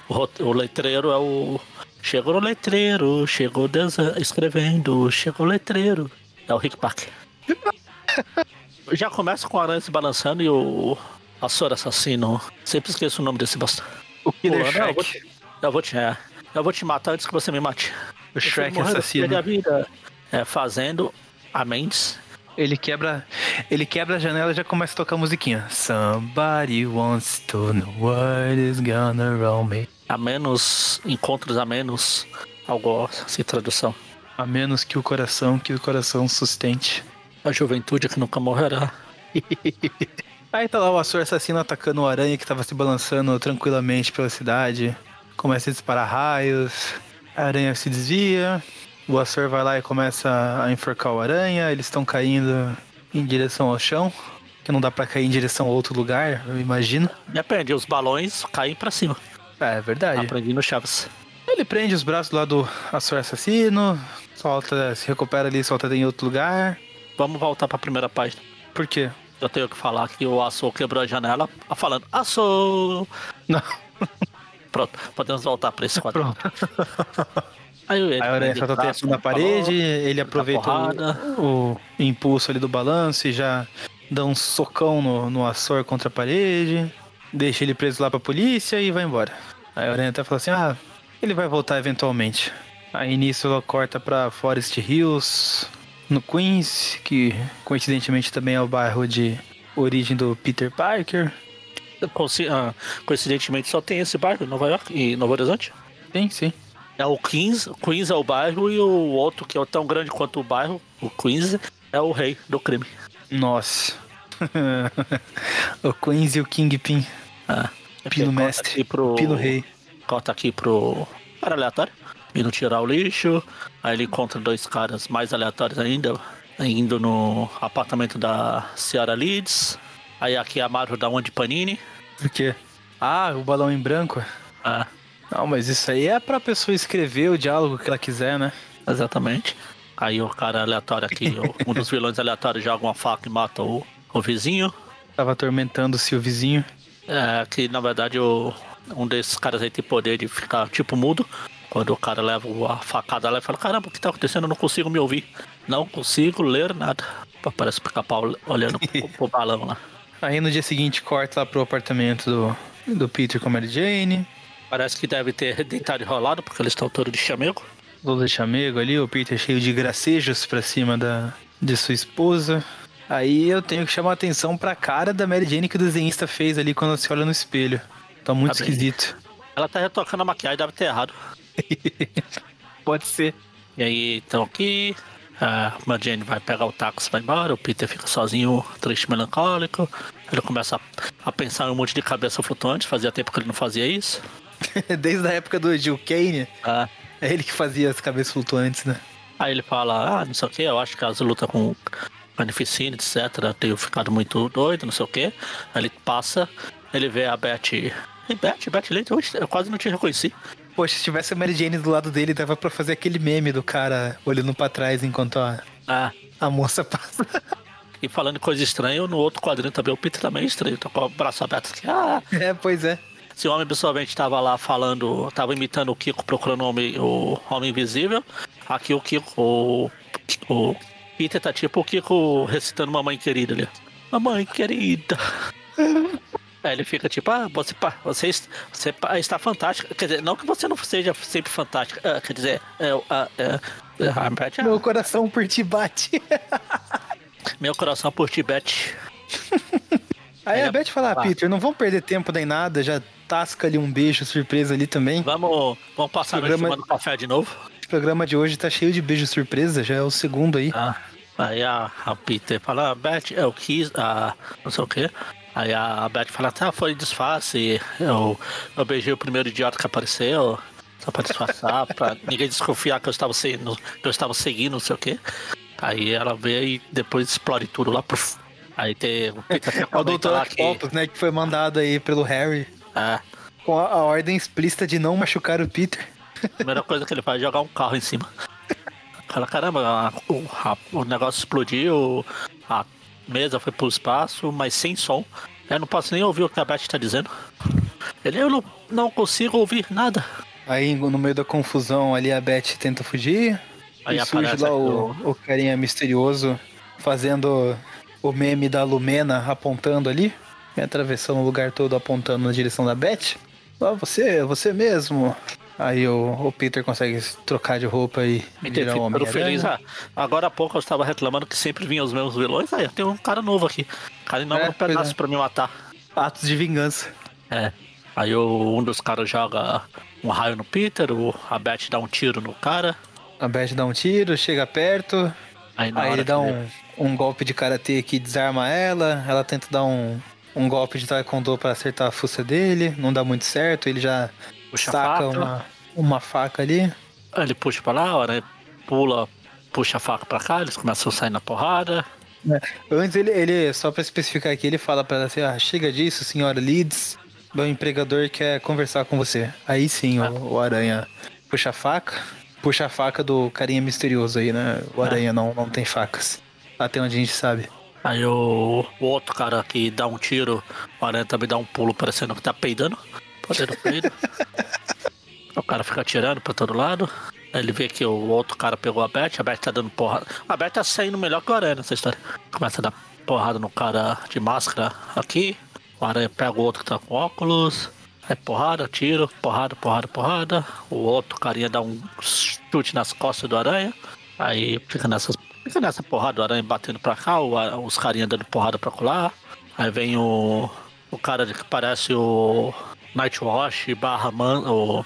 o, o letreiro é o. Chegou o letreiro, chegou desa- escrevendo, chegou o letreiro. É o Rick Park. Já começa com o aranha se balançando e o. Açor assassino. Sempre esqueço o nome desse bosta. O Killer Pulando, eu vou te, eu vou te, é, eu vou te matar antes que você me mate. O Shrek assassino. vida. É, fazendo a Mendes. Ele quebra, ele quebra a janela e já começa a tocar a musiquinha. Somebody wants to know what is gonna roll me. A menos. Encontros a menos. Algo assim, tradução. A menos que o coração, que o coração sustente. A juventude que nunca morrerá. Aí tá lá o Açor assassino atacando o aranha que tava se balançando tranquilamente pela cidade. Começa a disparar raios. A aranha se desvia. O Açor vai lá e começa a enforcar o aranha. Eles estão caindo em direção ao chão. Que não dá pra cair em direção a outro lugar, eu imagino. Depende, os balões caem pra cima. É, é verdade. Aprendi no Chaves. Ele prende os braços lá do Açor assassino. Solta, se recupera ali, solta em outro lugar. Vamos voltar pra primeira página. Por quê? Eu tenho que falar que o Açor quebrou a janela falando Açor! Não. Pronto, podemos voltar pra esse quadro. Pronto. Aí a aranha o braço, tempo na como falou. parede, ele aproveita porrada. o, o impulso ali do balanço e já dá um socão no, no Açor contra a parede, deixa ele preso lá pra polícia e vai embora. Aí a Aranha até fala assim: ah, ele vai voltar eventualmente. Aí nisso ela corta pra Forest Hills, no Queens, que coincidentemente também é o bairro de origem do Peter Parker. Ah, Coincidentemente só tem esse bairro, Nova York e Novo Horizonte. Sim, sim. É o Queens, o Queens é o bairro e o outro que é tão grande quanto o bairro, o Queens, é o rei do crime. Nossa. o Queens e o Kingpin. Ah, Pino mestre. pro- Pino rei. Corta aqui pro cara aleatório, indo tirar o lixo. Aí ele encontra dois caras mais aleatórios ainda, indo no apartamento da Ciara Leeds. Aí aqui é a Marvel da Onde Panini. Por quê? Ah, o balão em branco? Ah, Não, mas isso aí é pra pessoa escrever o diálogo que ela quiser, né? exatamente. Aí o cara aleatório aqui, um dos vilões aleatórios joga uma faca e mata o, o vizinho. Tava atormentando-se o vizinho. É, que na verdade o, um desses caras aí tem poder de ficar tipo mudo. Quando o cara leva a facada lá e fala, caramba, o que tá acontecendo? Eu não consigo me ouvir. Não consigo ler nada. Parece pica-pau olhando pro, pro balão lá. Aí no dia seguinte corta lá pro apartamento do, do Peter com a Mary Jane. Parece que deve ter deitado e rolado, porque eles estão todos de chamego. Lula de chamego ali, o Peter cheio de gracejos pra cima da, de sua esposa. Aí eu tenho que chamar a atenção pra cara da Mary Jane que o desenhista fez ali quando se olha no espelho. Tá muito Tá esquisito. Ela tá retocando a maquiagem, deve ter errado. Pode ser. E aí, então aqui, a Mary Jane vai pegar o táxi e vai embora, o Peter fica sozinho, triste, melancólico. Ele começa a, a pensar em um monte de cabeça flutuante, fazia tempo que ele não fazia isso. Desde a época do Jill Kane, Ah, é ele que fazia as cabeças flutuantes, né? Aí ele fala, ah, não sei o que, eu acho que as lutas com Carnificina, etc, tenho ficado muito doido, não sei o que. Aí ele passa, ele vê a Beth. Ei, Beth, Beth Leite, eu quase não te reconheci. Poxa, se tivesse a Mary Jane do lado dele, dava pra fazer aquele meme do cara olhando pra trás enquanto a, Ah, a moça passa. e falando coisa estranha, no outro quadrinho também o Peter também é estranho, tá com o braço aberto aqui. Ah, é, pois é. Se o homem absorvente tava lá falando, tava imitando o Kiko procurando o homem, o homem invisível, aqui o Kiko, o, o Peter tá tipo o Kiko recitando Mamãe Querida ali. Mamãe Querida. Aí ele fica tipo, ah, você, você, você está fantástica. Quer dizer, não que você não seja sempre fantástica. ah, quer dizer, é, ah, é, é, ah, Meu coração por ti bate. meu coração por ti, Beth. Aí a Beth fala, Ah. Peter, não vamos perder tempo nem nada, já tasca ali um beijo surpresa ali também. Vamos, vamos passar no Programa- do café de novo. O programa de hoje tá cheio de beijo surpresa, já é o segundo aí. Ah, aí a, a Peter fala, Beth, eu quis, ah, não sei o quê. Aí a Beth fala, tá, foi disfarce. Eu, eu beijei o primeiro idiota que apareceu. Só pra disfarçar, pra ninguém desconfiar que eu estava seguindo, que eu estava seguindo, não sei o quê. Aí ela vê e depois explode tudo lá. Puf. Aí tem o É o Dr. lá que. Octopus, né, que foi mandado aí pelo Harry com a, a ordem explícita de não machucar o Peter. a primeira coisa que ele faz é jogar um carro em cima. Fala, caramba, o, a- o negócio explodiu, a mesa foi pro espaço, mas sem som. Eu não posso nem ouvir o que a Beth tá dizendo. Ele, eu não, não consigo ouvir nada. Aí no meio da confusão ali a Beth tenta fugir. Aí e surge lá o, o carinha misterioso fazendo o meme da Lumena apontando ali. E atravessando o lugar todo apontando na direção da Beth. Ó, você, você mesmo. Aí o, o Peter consegue trocar de roupa e Me virar um todo feliz. Ah, agora há pouco eu estava reclamando que sempre vinham os mesmos vilões. Aí tem um cara novo aqui. Cara enorme É, pois pedaço é. pra me matar. Atos de vingança. É. Aí o- um dos caras joga um raio no Peter, o, a Beth dá um tiro no cara. A Beth dá um tiro, chega perto. Aí, Aí ele dá um, um golpe de karatê que desarma ela. Ela tenta dar um, um golpe de taekwondo pra acertar a fuça dele. Não dá muito certo. Ele já Puxa saca uma, uma faca ali. Aí ele puxa pra lá, hora ele pula, puxa a faca pra cá, eles começam a sair na porrada. Antes ele, ele só pra especificar aqui, ele fala pra ela assim: ah, chega disso, senhora Leeds. Meu empregador quer conversar com você. Aí sim, o, o aranha puxa a faca. Puxa a faca do carinha misterioso aí, né? O aranha não, não tem facas. Até onde a gente sabe. Aí o, o outro cara que dá um tiro, o aranha também dá um pulo parecendo que tá peidando. Podendo peido. o cara fica atirando pra todo lado. Aí ele vê que o outro cara pegou a Beth, a Beth tá dando porra. A Beth tá saindo melhor que o aranha nessa história. Começa a dar porrada no cara de máscara aqui. O aranha pega o outro que tá com óculos. Aí porrada, tiro, porrada, porrada, porrada. O outro carinha dá um chute nas costas do aranha. Aí fica nessa, fica nessa porrada, o aranha batendo pra cá, o, os carinha dando porrada pra colar. Aí vem o, o cara que parece o Nightwatch barra man, o,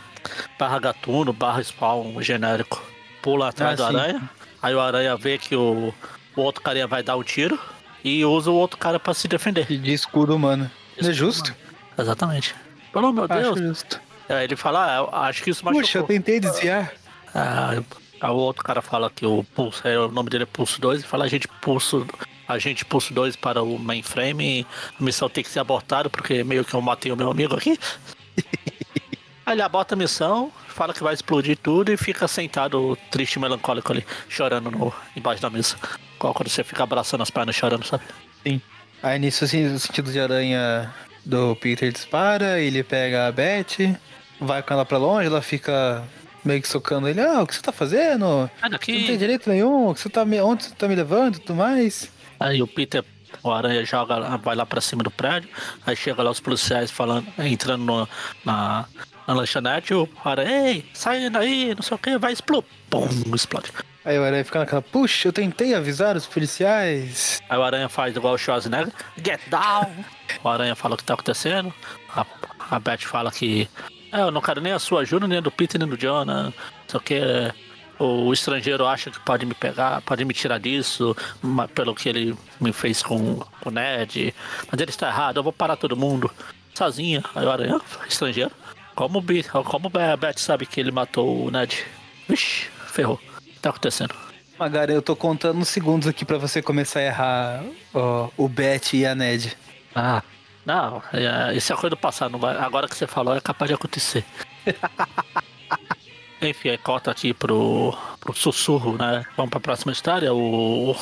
barra gatuno, barra spawn genérico. Pula atrás ah, do sim. aranha. Aí o aranha vê que o, o outro carinha vai dar o um tiro e usa o outro cara pra se defender. De escudo humano. Não é justo? Humano. Exatamente. Pelo meu Deus. Acho justo. Aí ele fala, ah, acho que isso machucou. Puxa, eu tentei desviar. Ah, Aí o outro cara fala que o Pulso, é, o nome dele é Pulso 2, e fala a gente Pulso, a gente Pulso 2 para o mainframe, a missão tem que ser abortada, porque meio que eu matei o meu amigo aqui. Aí ele aborta a missão, fala que vai explodir tudo e fica sentado triste e melancólico ali, chorando no, embaixo da mesa. Qual quando você fica abraçando as pernas chorando, sabe? Sim. Aí nisso assim, o sentido de aranha do Peter dispara, ele pega a Beth, vai com ela pra longe, ela fica meio que socando ele. Ah, o que você tá fazendo? Sai daqui. Você não tem direito nenhum. Que você tá me... Onde você tá me levando e tudo mais? Aí o Peter, o Aranha joga, vai lá pra cima do prédio. Aí chega lá os policiais falando, entrando no, na, na lanchonete. O Aranha, ei, sai daí, não sei o que, vai explodir. Pum, explode. Aí o Aranha fica naquela, puxa, eu tentei avisar os policiais. Aí o Aranha faz igual o Schwarzenegger, get down. o Aranha fala o que tá acontecendo. A, a Beth fala que é, eu não quero nem a sua ajuda, nem a do Peter, nem do Jonah. Só que o estrangeiro acha que pode me pegar, pode me tirar disso, pelo que ele me fez com, com o Ned. Mas ele está errado, eu vou parar todo mundo. Sozinha. Aí o Aranha, estrangeiro. Como, como a Beth sabe que ele matou o Ned? Vixe, ferrou. O que tá acontecendo? Magari, eu tô contando uns segundos aqui para você começar a errar ó, o Beth e a Ned. Ah, não, é, isso é coisa do passado. Vai, agora que você falou, é capaz de acontecer. Enfim, aí corta aqui pro, pro sussurro, né? Vamos pra próxima história. O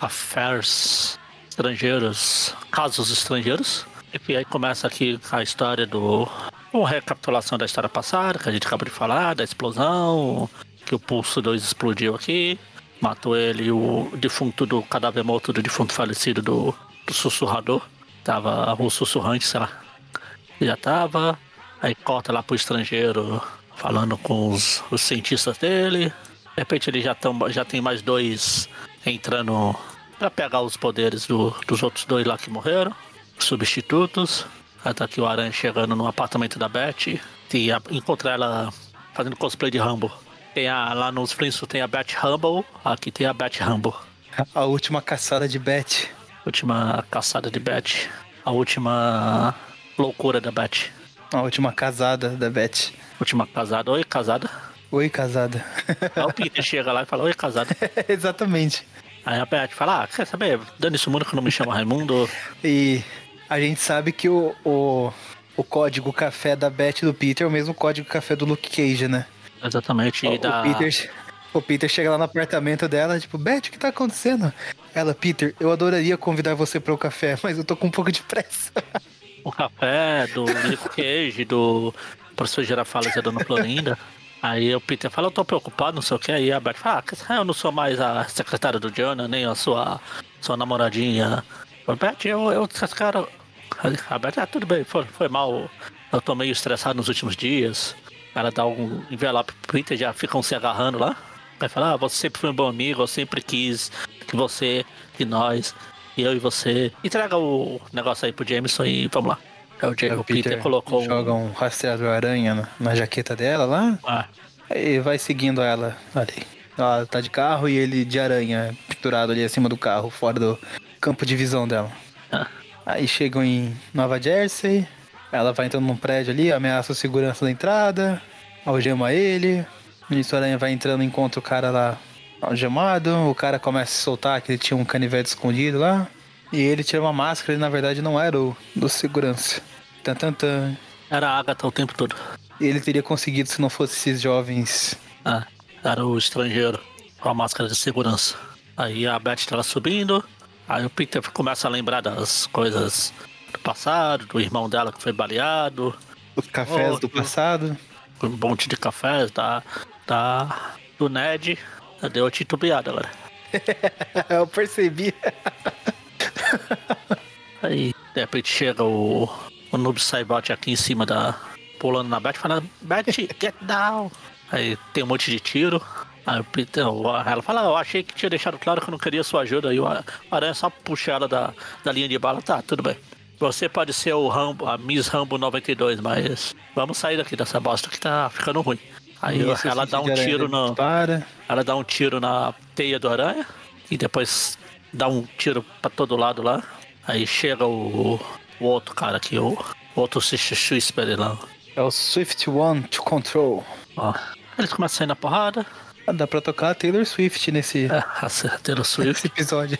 Affairs Estrangeiros, Casos Estrangeiros. Enfim, aí começa aqui a história do. Uma recapitulação da história passada, que a gente acabou de falar, da explosão, que o Pulso 2 explodiu aqui, matou ele, o defunto do cadáver morto do defunto falecido do, do sussurrador. Tava o sussurrante, sei lá. Já tava. Aí corta lá pro estrangeiro falando com os, os cientistas dele. De repente ele já, tão, já tem mais dois entrando para pegar os poderes do, dos outros dois lá que morreram. Substitutos. Aí tá aqui o Aranha chegando no apartamento da Beth. E a, encontra ela fazendo cosplay de Rambo. Tem a, lá nos Flintstones tem a Beth Rumble, aqui tem a Beth Rumble. A última caçada de Beth. Última caçada de Beth. A última loucura da Beth. A última casada da Beth. Última casada. Oi, casada. Oi, casada. Aí o Peter chega lá e fala, oi, casada. Exatamente. Aí a Beth fala, ah, quer saber? Dane esse mundo que não me chama Raimundo. E a gente sabe que o, o, o código café da Beth e do Peter é o mesmo código café do Luke Cage, né? Exatamente. O, da... o, Peter, o Peter chega lá no apartamento dela, tipo, Beth, o que tá acontecendo? Ela, Peter, eu adoraria convidar você para o café, mas eu tô com um pouco de pressa. O café do Cage, do professor Girafales e a dona Florinda. Aí o Peter fala, eu tô preocupado, não sei o que. Aí a Beth fala, ah, eu não sou mais a secretária do Jonah, nem a sua, sua namoradinha. Beth, eu, eu, esse cara... A Beth, ah, tudo bem, foi, foi mal. Eu tô meio estressado nos últimos dias. Ela dá um envelope pro Peter, já ficam se agarrando lá. Vai falar, ah, você sempre foi um bom amigo, eu sempre quis que você e nós, e eu e você. Entrega o negócio aí pro Jameson e vamos lá. É o, o Peter, Peter, colocou. Joga um rastreador aranha na, na jaqueta dela lá. Ah. Aí vai seguindo ela ali. Ela tá de carro e ele de aranha, pinturado ali acima do carro, fora do campo de visão dela. Ah. Aí chegam em Nova Jersey. Ela vai entrando num prédio ali, ameaça o segurança da entrada, algema ele. O ministro Aranha vai entrando, encontra o cara lá algemado, o cara começa a soltar que ele tinha um canivete escondido lá. E ele tira uma máscara e na verdade não era o do segurança. Tan, tan, tan. Era a Agatha o tempo todo. E ele teria conseguido se não fosse esses jovens. Ah, era o estrangeiro com a máscara de segurança. Aí a Beth tá lá subindo. Aí o Peter começa a lembrar das coisas do passado, do irmão dela que foi baleado. Os cafés oh, do passado. Um monte de cafés da, da, do Ned. Deu titubeada agora. Eu percebi. Aí, de repente, chega o, o Noob Saibot aqui em cima da. pulando na Beth, falando: Beth, get down! Aí tem um monte de tiro. Aí o Peter- o- ela fala: Eu achei que tinha deixado claro que eu não queria sua ajuda. Aí o Aranha só puxa ela da, da linha de bala. Tá, tudo bem. Você pode ser o Rambo, a Miss Rambo 92, mas vamos sair daqui dessa bosta que tá ficando ruim. Aí ela dá um tiro no. Para. Ela dá um tiro na teia do aranha e depois dá um tiro pra todo lado lá. Aí chega o, o outro cara aqui, o, o outro Whisper lá. É o Swift One to Control. Ó. Eles começam a sair na porrada. Ah, dá pra tocar a Taylor Swift nesse, É, a Taylor nesse Swift, episódio.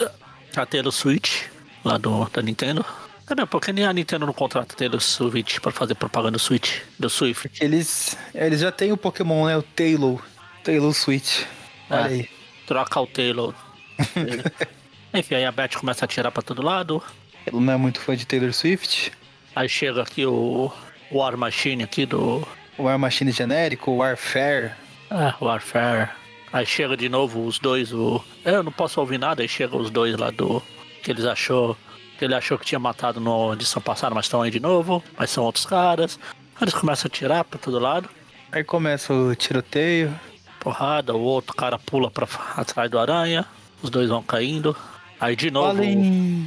a Taylor Switch lá do, da Nintendo. Também, porque nem a Nintendo não contrata a Taylor Switch pra fazer propaganda do Switch, do Swift. Eles, eles já têm o Pokémon, né? O Taylor. Taylor Switch. Olha É. aí. Troca o Taylor. Enfim, aí a Beth começa a atirar pra todo lado. Ele não é muito fã de Taylor Swift. Aí chega aqui o, o War Machine aqui do, O War Machine genérico, o Warfare. É, Warfare. Aí chega de novo os dois, o. Eu não posso ouvir nada, aí chega os dois lá do. Que eles achou. Que ele achou que tinha matado no edição passada, mas estão aí de novo. Mas são outros caras. Eles começam a tirar pra todo lado. Aí começa o tiroteio. Porrada, o outro cara pula pra atrás do aranha. Os dois vão caindo. Aí de novo.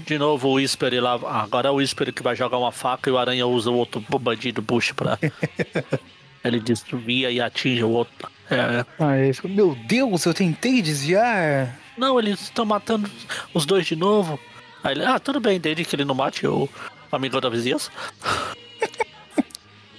De novo o Whisper lá. Agora é o Whisper que vai jogar uma faca e o aranha usa o outro bandido Bush pra. ele desvia e atinge o outro. É, Aí meu Deus, eu tentei desviar. Não, eles estão matando os dois de novo. Aí ele, ah, tudo bem, desde que ele não mate o amigo da vizinhança.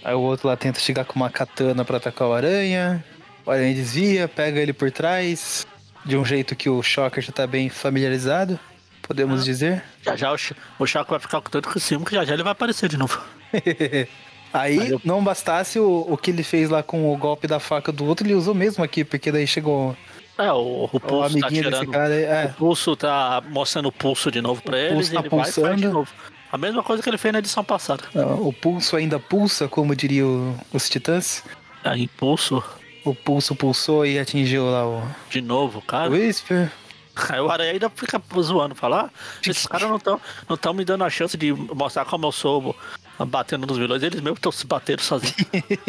Aí o outro lá tenta chegar com uma katana pra atacar o aranha. O aranha desvia, pega ele por trás. De um jeito que o Shocker já tá bem familiarizado, podemos dizer. Já já o, o Chaco vai ficar com tanto cima que já já ele vai aparecer de novo. Aí, não bastasse o, o que ele fez lá com o golpe da faca do outro, ele usou mesmo aqui, porque daí chegou É, o, o o pulso tá amiguinho desse tirando. cara. É, O pulso tá mostrando o pulso de novo pra eles pulso tá ele vai e faz de pulsando. novo. A mesma coisa que ele fez na edição passada. o pulso ainda pulsa, como diriam os titãs. Aí, pulso O pulso pulsou e atingiu lá o de novo, cara. Whisper. Aí o Aranha ainda fica zoando, falar, ah, esses caras não estão não tão me dando a chance de mostrar como eu sou batendo nos vilões, eles mesmos estão se batendo sozinhos.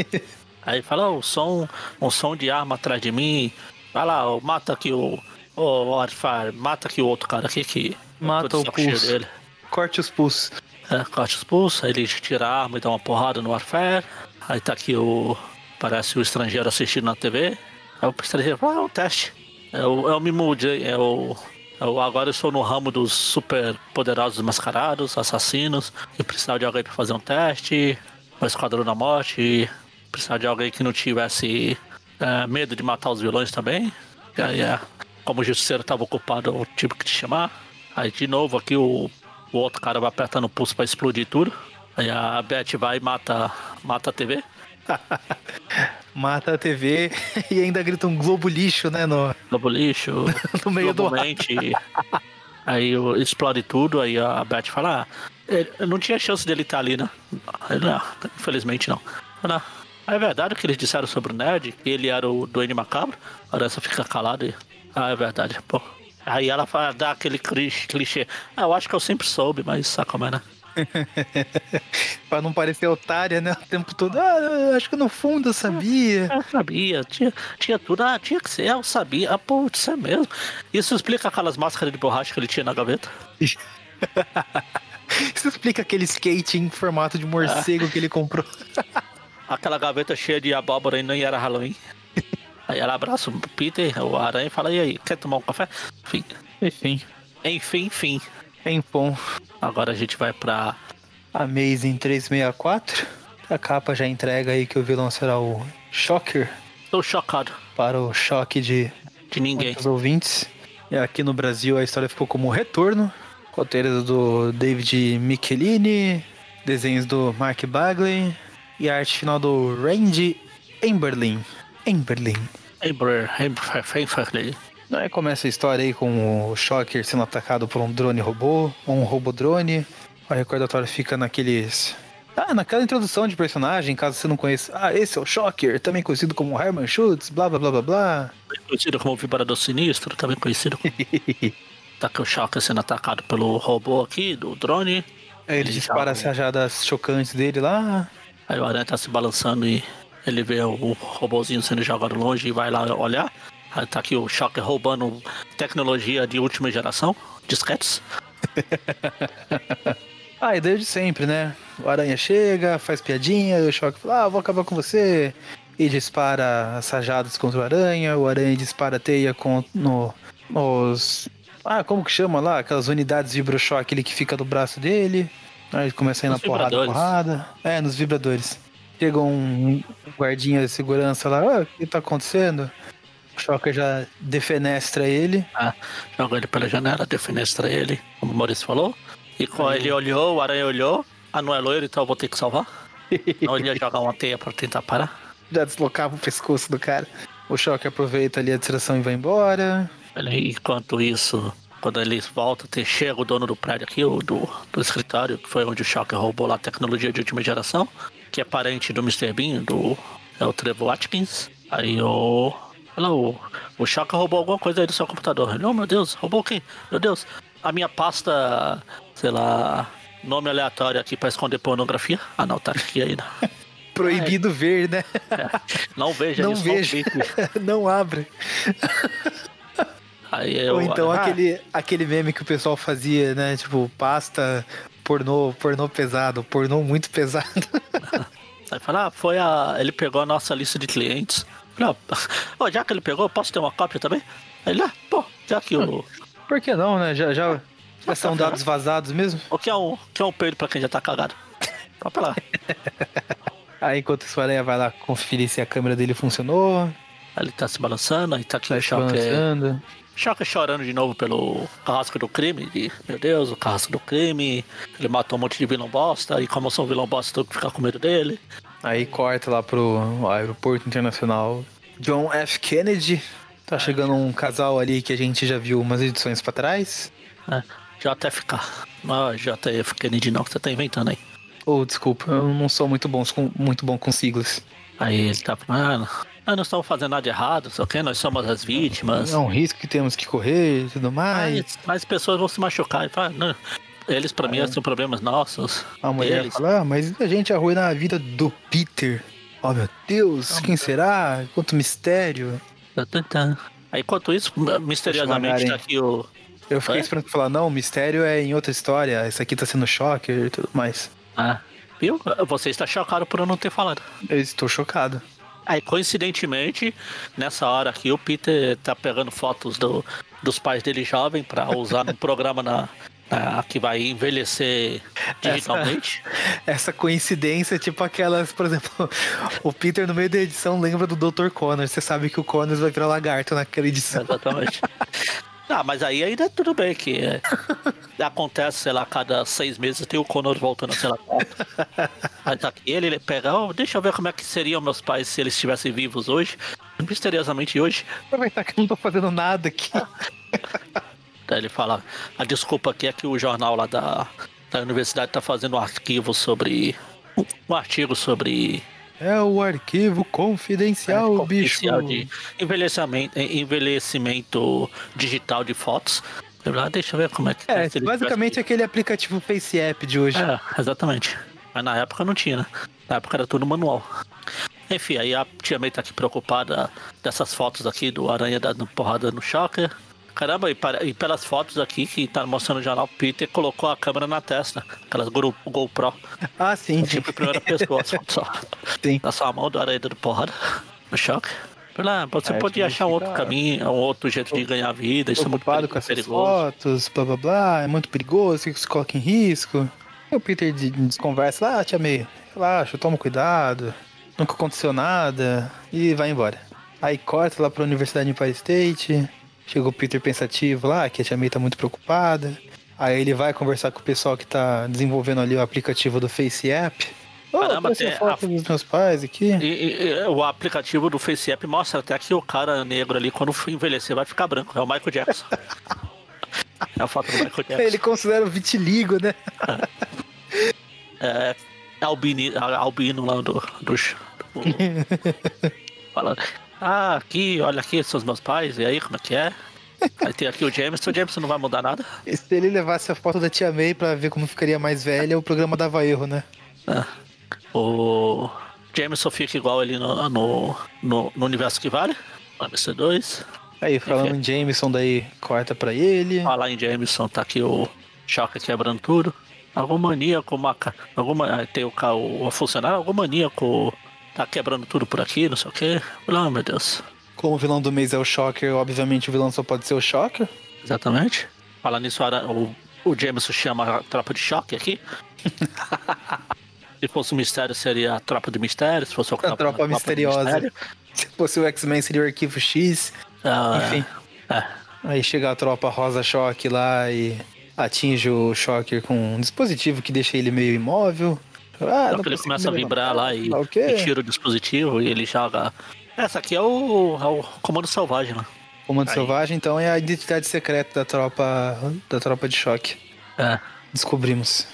Aí fala, "Ó, o som, um som de arma atrás de mim. Vai lá, ó, mata aqui o. Ô, Warfare, mata aqui o outro cara aqui que. eu Mata o pulso. dele. Corte os pulsos. É, corta os pulsos, aí ele tira a arma e dá uma porrada no Warfare. Aí tá aqui o. Parece o estrangeiro assistindo na TV. Aí o estrangeiro fala, ah, é um teste. É o, é o Mimude, é o, é o. Agora eu estou no ramo dos super poderosos mascarados, assassinos. E precisava de alguém pra fazer um teste. O Esquadrão da Morte. Precisava de alguém que não tivesse é, medo de matar os vilões também. E aí, é, como o justiceiro estava ocupado, eu tive que te chamar. Aí de novo aqui o, o outro cara vai apertando o pulso pra explodir tudo. Aí a Beth vai e mata, mata a TV. Mata a TV e ainda grita um globo lixo, né? No, Lobo lixo, no meio do globalmente. Aí explode tudo, aí a Beth fala, ah, não tinha chance dele estar ali, né? Ele, não, infelizmente não. "Ah, é verdade o que eles disseram sobre o Nerd, que ele era o Duende Macabro? A Aranha fica calada e. Ah, é verdade, pô. Aí ela fala, dá aquele clichê. Ah, eu acho que eu sempre soube, mas sabe como é, né? pra não parecer otária, né? O tempo todo. Ah, eu acho que no fundo eu sabia. Eu sabia, tinha, tinha tudo. Ah, tinha que ser, eu sabia. Ah, putz, é mesmo. Isso explica aquelas máscaras de borracha que ele tinha na gaveta. Isso explica aquele skate em formato de morcego que ele comprou. Aquela gaveta cheia de abóbora e nem era Halloween. Aí ela abraça o Peter, o aranha, e fala: E aí, quer tomar um café? Enfim, Enfim, enfim, enfim. enfim. Agora a gente vai pra. Amazing 364. A capa já entrega aí que o vilão será o Shocker Tô chocado para o choque de de ninguém. muitos ouvintes. E aqui no Brasil a história ficou como Retorno. Roteiro do David Michelini, desenhos do Mark Bagley e a arte final do Randy Emberlin. Emberlin. Amber, Amber, Amber, Aí começa a história aí com o Shocker sendo atacado por um drone robô, ou um robô drone. O recordatório fica naqueles. Ah, naquela introdução de personagem, caso você não conheça. Ah, esse é o Shocker, também conhecido como Herman Schultz, blá blá blá blá blá. conhecido como Vibrador Sinistro, também conhecido como. tá aqui o Shocker sendo atacado pelo robô aqui, do drone. Ele Ele dispara as rajadas chocantes dele lá. Aí o Aranha tá se balançando e ele vê o robôzinho sendo jogado longe e vai lá olhar. Aí tá aqui o Shocker roubando tecnologia de última geração, disquetes. Ah, e desde sempre, né? O Aranha chega, faz piadinha, o Choque fala, ah, vou acabar com você. E dispara as rajadas contra o Aranha, o Aranha dispara teia com, no, nos... Ah, como que chama lá? Aquelas unidades vibrochoque que fica do braço dele. Aí começa a ir na porrada, porrada. É, nos vibradores. Chega um guardinha de segurança lá, ah, o que tá acontecendo? O Shocker já defenestra ele. Ah, joga ele pela janela, defenestra ele, como o Maurício falou. E quando ele olhou, o Aranha olhou. Ah, não é loiro, então eu vou ter que salvar. Não ele ia jogar uma teia pra tentar parar. Já deslocava o pescoço do cara. O Shocker aproveita ali a distração e vai embora. Enquanto isso, quando eles voltam, tem, chega o dono do prédio aqui, o do, do escritório, que foi onde o Shocker roubou lá a tecnologia de última geração, que é parente do Mr. Bean, do é o Trevor Watkins. Aí o. Olha lá, o, o Shocker roubou alguma coisa aí do seu computador. Ele, oh meu Deus, roubou o quê? Meu Deus, a minha pasta, sei lá, nome aleatório aqui pra esconder pornografia. Ah não, tá aqui ainda. Proibido ver, né? Não veja Não isso, vejo. não. Não abre. Aí eu, Ou então ah, aquele, aquele meme que o pessoal fazia, né? Tipo, pasta, pornô, pornô pesado, pornô muito pesado. Aí fala, ah, foi a. Ele pegou a nossa lista de clientes. Falei, ah, ó, já que ele pegou, posso ter uma cópia também? Aí ele, ah, pô, já que o. Por que não, né? Já, já, já são dados vazados mesmo. O que é um, o que é um peido pra quem já tá cagado? Vai pra lá. Aí enquanto o Aranha vai lá conferir se a câmera dele funcionou, Aí ele tá se balançando, aí tá aqui tá o se Shocker chorando de novo pelo carrasco do crime. De, meu Deus, o carrasco do crime. Ele matou um monte de vilão bosta. E como eu sou um vilão bosta, tenho que ficar com medo dele. Aí corta lá pro aeroporto internacional. John F. Kennedy. Tá chegando um casal ali que a gente já viu umas edições pra trás. Né? JFK. Não é JF Kennedy não, que você tá inventando aí. Ou, desculpa, eu não sou muito bom com, muito bom com siglas. Aí ele tá falando, ah, nós não estamos fazendo nada de errado, só que nós somos as vítimas. É um risco que temos que correr e tudo mais. Mas, mas pessoas vão se machucar. E fala, não, eles pra mim É. são problemas nossos. A mulher Eles. fala, ah, mas a gente arruinar a vida do Peter. Oh meu Deus, quem será? Quanto mistério. Aí enquanto isso, misteriosamente tá aqui o. Eu fiquei É? esperando falar, não, o mistério é em outra história. Esse aqui tá sendo choque e tudo mais. Ah, viu? Você está chocado por eu não ter falado. Eu estou chocado. Aí, coincidentemente, nessa hora aqui, o Peter tá pegando fotos do, dos pais dele jovem pra usar no programa na, na- que vai envelhecer digitalmente. Essa coincidência é tipo aquelas, por exemplo, o Peter no meio da edição lembra do Dr. Connors. Você sabe que o Connors vai virar lagarto naquela edição. Exatamente. Ah, mas aí ainda tudo bem que é, acontece, sei lá, cada seis meses tem o Connor voltando, sei lá. Tá aqui, ele, ele pega, oh, deixa eu ver como é que seriam meus pais se eles estivessem vivos hoje. Misteriosamente hoje. Aproveitar que eu não tô fazendo nada aqui. Daí ele fala, a desculpa aqui é que o jornal lá da, da universidade tá fazendo um arquivo sobre. Um artigo sobre É o arquivo confidencial, bicho. oficial de envelhecimento, envelhecimento digital de fotos. Deixa eu ver como é que É, basicamente tivesse- aquele aplicativo Face App de hoje. É, exatamente. Mas na época não tinha, né? Na época era tudo manual. Enfim, aí a tia May tá aqui preocupada dessas fotos aqui do Aranha dando porrada no Shocker. Caramba, e, para- e pelas fotos aqui que tá mostrando no jornal, Peter colocou a câmera na testa. Aquelas Go- GoPro. Ah, sim. Tipo em primeira pessoa, só. Sim. Na sua mão do Aranha dando porrada no Shocker. Lá, você Aí podia a achar um outro caminho, um outro jeito de ganhar vida. Isso é muito Preocupado peri- com essas perigoso. fotos, blá blá blá, é muito perigoso, isso se coloca em risco. E o Peter de- desconversa lá, ah, tia May, relaxa, toma cuidado, nunca aconteceu nada, e vai embora. Aí corta lá pra Universidade de Empire State, chega o Peter pensativo lá, que a tia May tá muito preocupada. Aí ele vai conversar com o pessoal que tá desenvolvendo ali o aplicativo do Face App. Ô, Caramba, foto a- dos meus pais aqui. E, e- o aplicativo do FaceApp mostra até que o cara negro ali, quando envelhecer, vai ficar branco. É o Michael Jackson. é a foto do Michael Jackson. Ele considera o vitiligo, né? É, albini, a- albino lá do. do, do falando. Ah, aqui, olha aqui, são os meus pais, e aí, como é que é? Aí tem aqui o Jameson, o Jameson não vai mudar nada. E se ele levasse a foto da tia May pra ver como ficaria mais velha, o programa dava erro, né? É. O Jameson fica igual ali no, no, no, no universo que vale. MC2. Aí, falando em Jameson, daí corta pra ele. Falar em Jameson, tá aqui o Choca quebrando tudo. Algum maníaco, maca... alguma... tem o, ca- o, o funcionário, algum maníaco tá quebrando tudo por aqui, não sei o quê. Oh, meu Deus. Como o vilão do mês é o Shocker, obviamente o vilão só pode ser o Shocker. Exatamente. Falando nisso, o, o Jameson chama a tropa de choque aqui. se fosse um mistério, seria a tropa de mistério. Se fosse o A tropa de misteriosa. mistério. Se fosse o X-Men, seria o Arquivo X. Ah, Enfim. É. Aí chega a tropa Rosa Choque lá e atinge o Shocker com um dispositivo que deixa ele meio imóvel. Ah, não que ele começa a vibrar lá e, sei o quê? e tira o dispositivo e ele joga. Essa aqui é o, é o comando selvagem lá. Comando Aí. Selvagem, então, é a identidade secreta da tropa, da tropa de choque. É. Descobrimos.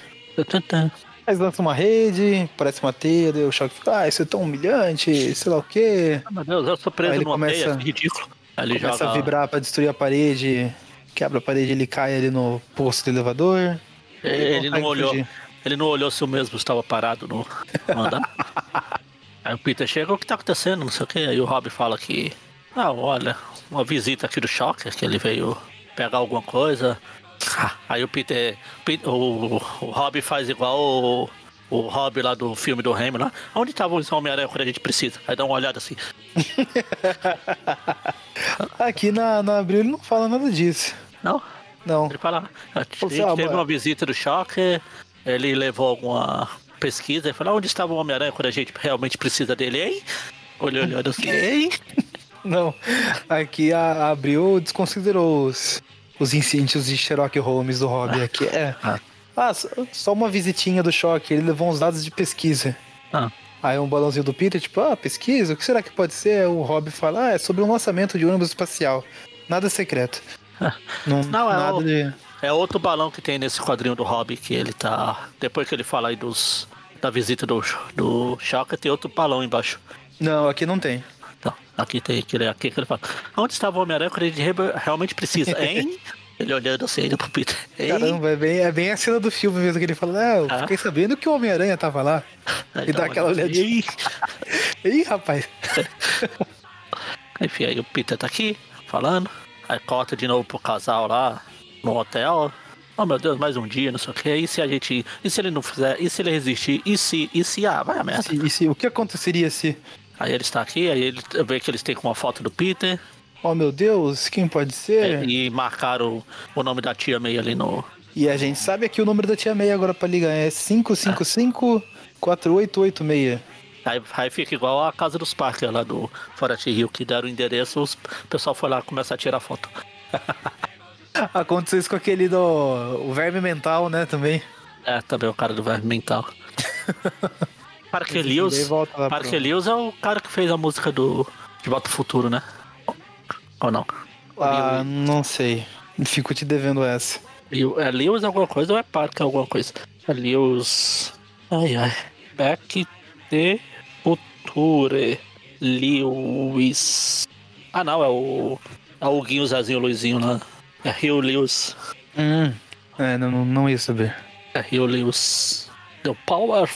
Mas lança uma rede, parece uma teia, daí o choque fica, ah, isso é tão humilhante, sei lá o quê. Ah, meu Deus, eu sou preso Aí ele numa começa- teia, que ridículo. Aí ele Começa joga. a vibrar pra destruir a parede, quebra a parede, ele cai ali no posto do elevador. Ele não consegue olhou. fugir. Ele não olhou se o mesmo estava parado no, no andar. Aí o Peter chega, o que tá acontecendo? Não sei o que. Aí o Rob fala que. Ah, olha, uma visita aqui do Shocker, que ele veio pegar alguma coisa. Ah, Aí o Peter. Pe- O, o Rob faz igual o, o Rob lá do filme do Remy lá. Onde tava o Homem-Aranha quando a gente precisa? Aí dá uma olhada assim. Aqui na, na Abril ele não fala nada disso. Não? Não. Ele fala. A gente Você, ah, teve uma visita do Shocker, ele levou alguma pesquisa e falou: onde estava o Homem-Aranha quando a gente realmente precisa dele, hein? Olhou, olhando assim, hein? Não. Aqui a, a Abril desconsiderou os, os incêndios de Sherlock Holmes do Hobby. Aqui é. Ah. Ah, só, só uma visitinha do choque. Ele levou uns dados de pesquisa. Ah, Aí um balãozinho do Peter, tipo, ah, pesquisa? O que será que pode ser? O Rob fala, ah, é sobre um lançamento de ônibus espacial. Nada secreto. Não, Não, é nada o- de. É outro balão que tem nesse quadrinho do Hobby que ele tá. Depois que ele fala aí dos. Da visita do, do Shocker, tem outro balão embaixo. Não, aqui não tem. Então, aqui tem aquele aqui que ele fala. Onde estava o Homem-Aranha quando re- realmente precisa, hein? ele olhando assim ainda pro Peter. Hein? Caramba, é bem, é bem a cena do filme mesmo que ele fala, ah, eu Ah. fiquei sabendo que o Homem-Aranha tava lá. Aí E dá aquela olhadinha. Ih, rapaz. Enfim, aí o Peter tá aqui, falando. Aí corta de novo pro casal lá no hotel. Oh meu Deus, mais um dia, não sei o que. E se a gente. E se ele não fizer? E se ele resistir? E se. E se. Ah, vai a merda. E se- o que aconteceria se. Aí ele está aqui, aí ele vê que eles têm com uma foto do Peter. Oh meu Deus, quem pode ser? E marcaram o nome da tia meio ali no. E a gente sabe aqui o número da tia Meia agora pra ligar. É 555-4886. Aí, aí fica igual a casa dos Parker lá do Forest Hill, que deram o endereço, os- o pessoal foi lá começar a tirar foto. Aconteceu isso com aquele do. O verme mental, né? Também. É, também o cara do verme mental. Parker Daí Lewis. Parker pro- Lewis é o cara que fez a música do De Volta ao Futuro, né? Ou não? Ah, não sei. Fico te devendo essa. É Lewis alguma coisa ou é Parker alguma coisa? É Lewis. Ai ai. Back de Future. Lewis. Ah não, é o. É o Guinho Zezinho Luizinho lá. É Rio Lewis. Hum. É, não, não- ia saber. É Rio Lewis. The Power.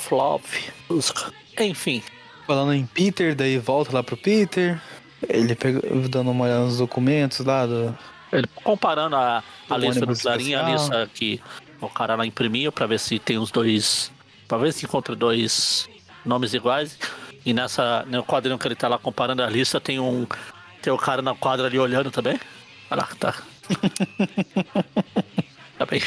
Música. Enfim. Falando em Peter, daí volta lá pro Peter. Ele pega, dando uma olhada nos documentos lá do. Ele comparando a, a lista do Clarim, a lista que o cara lá imprimiu pra ver se tem os dois. Pra ver se encontra dois nomes iguais. E nessa, no quadrinho que ele tá lá comparando a lista, tem um. Tem o cara na quadra ali olhando também. Olha lá, tá. tá bem.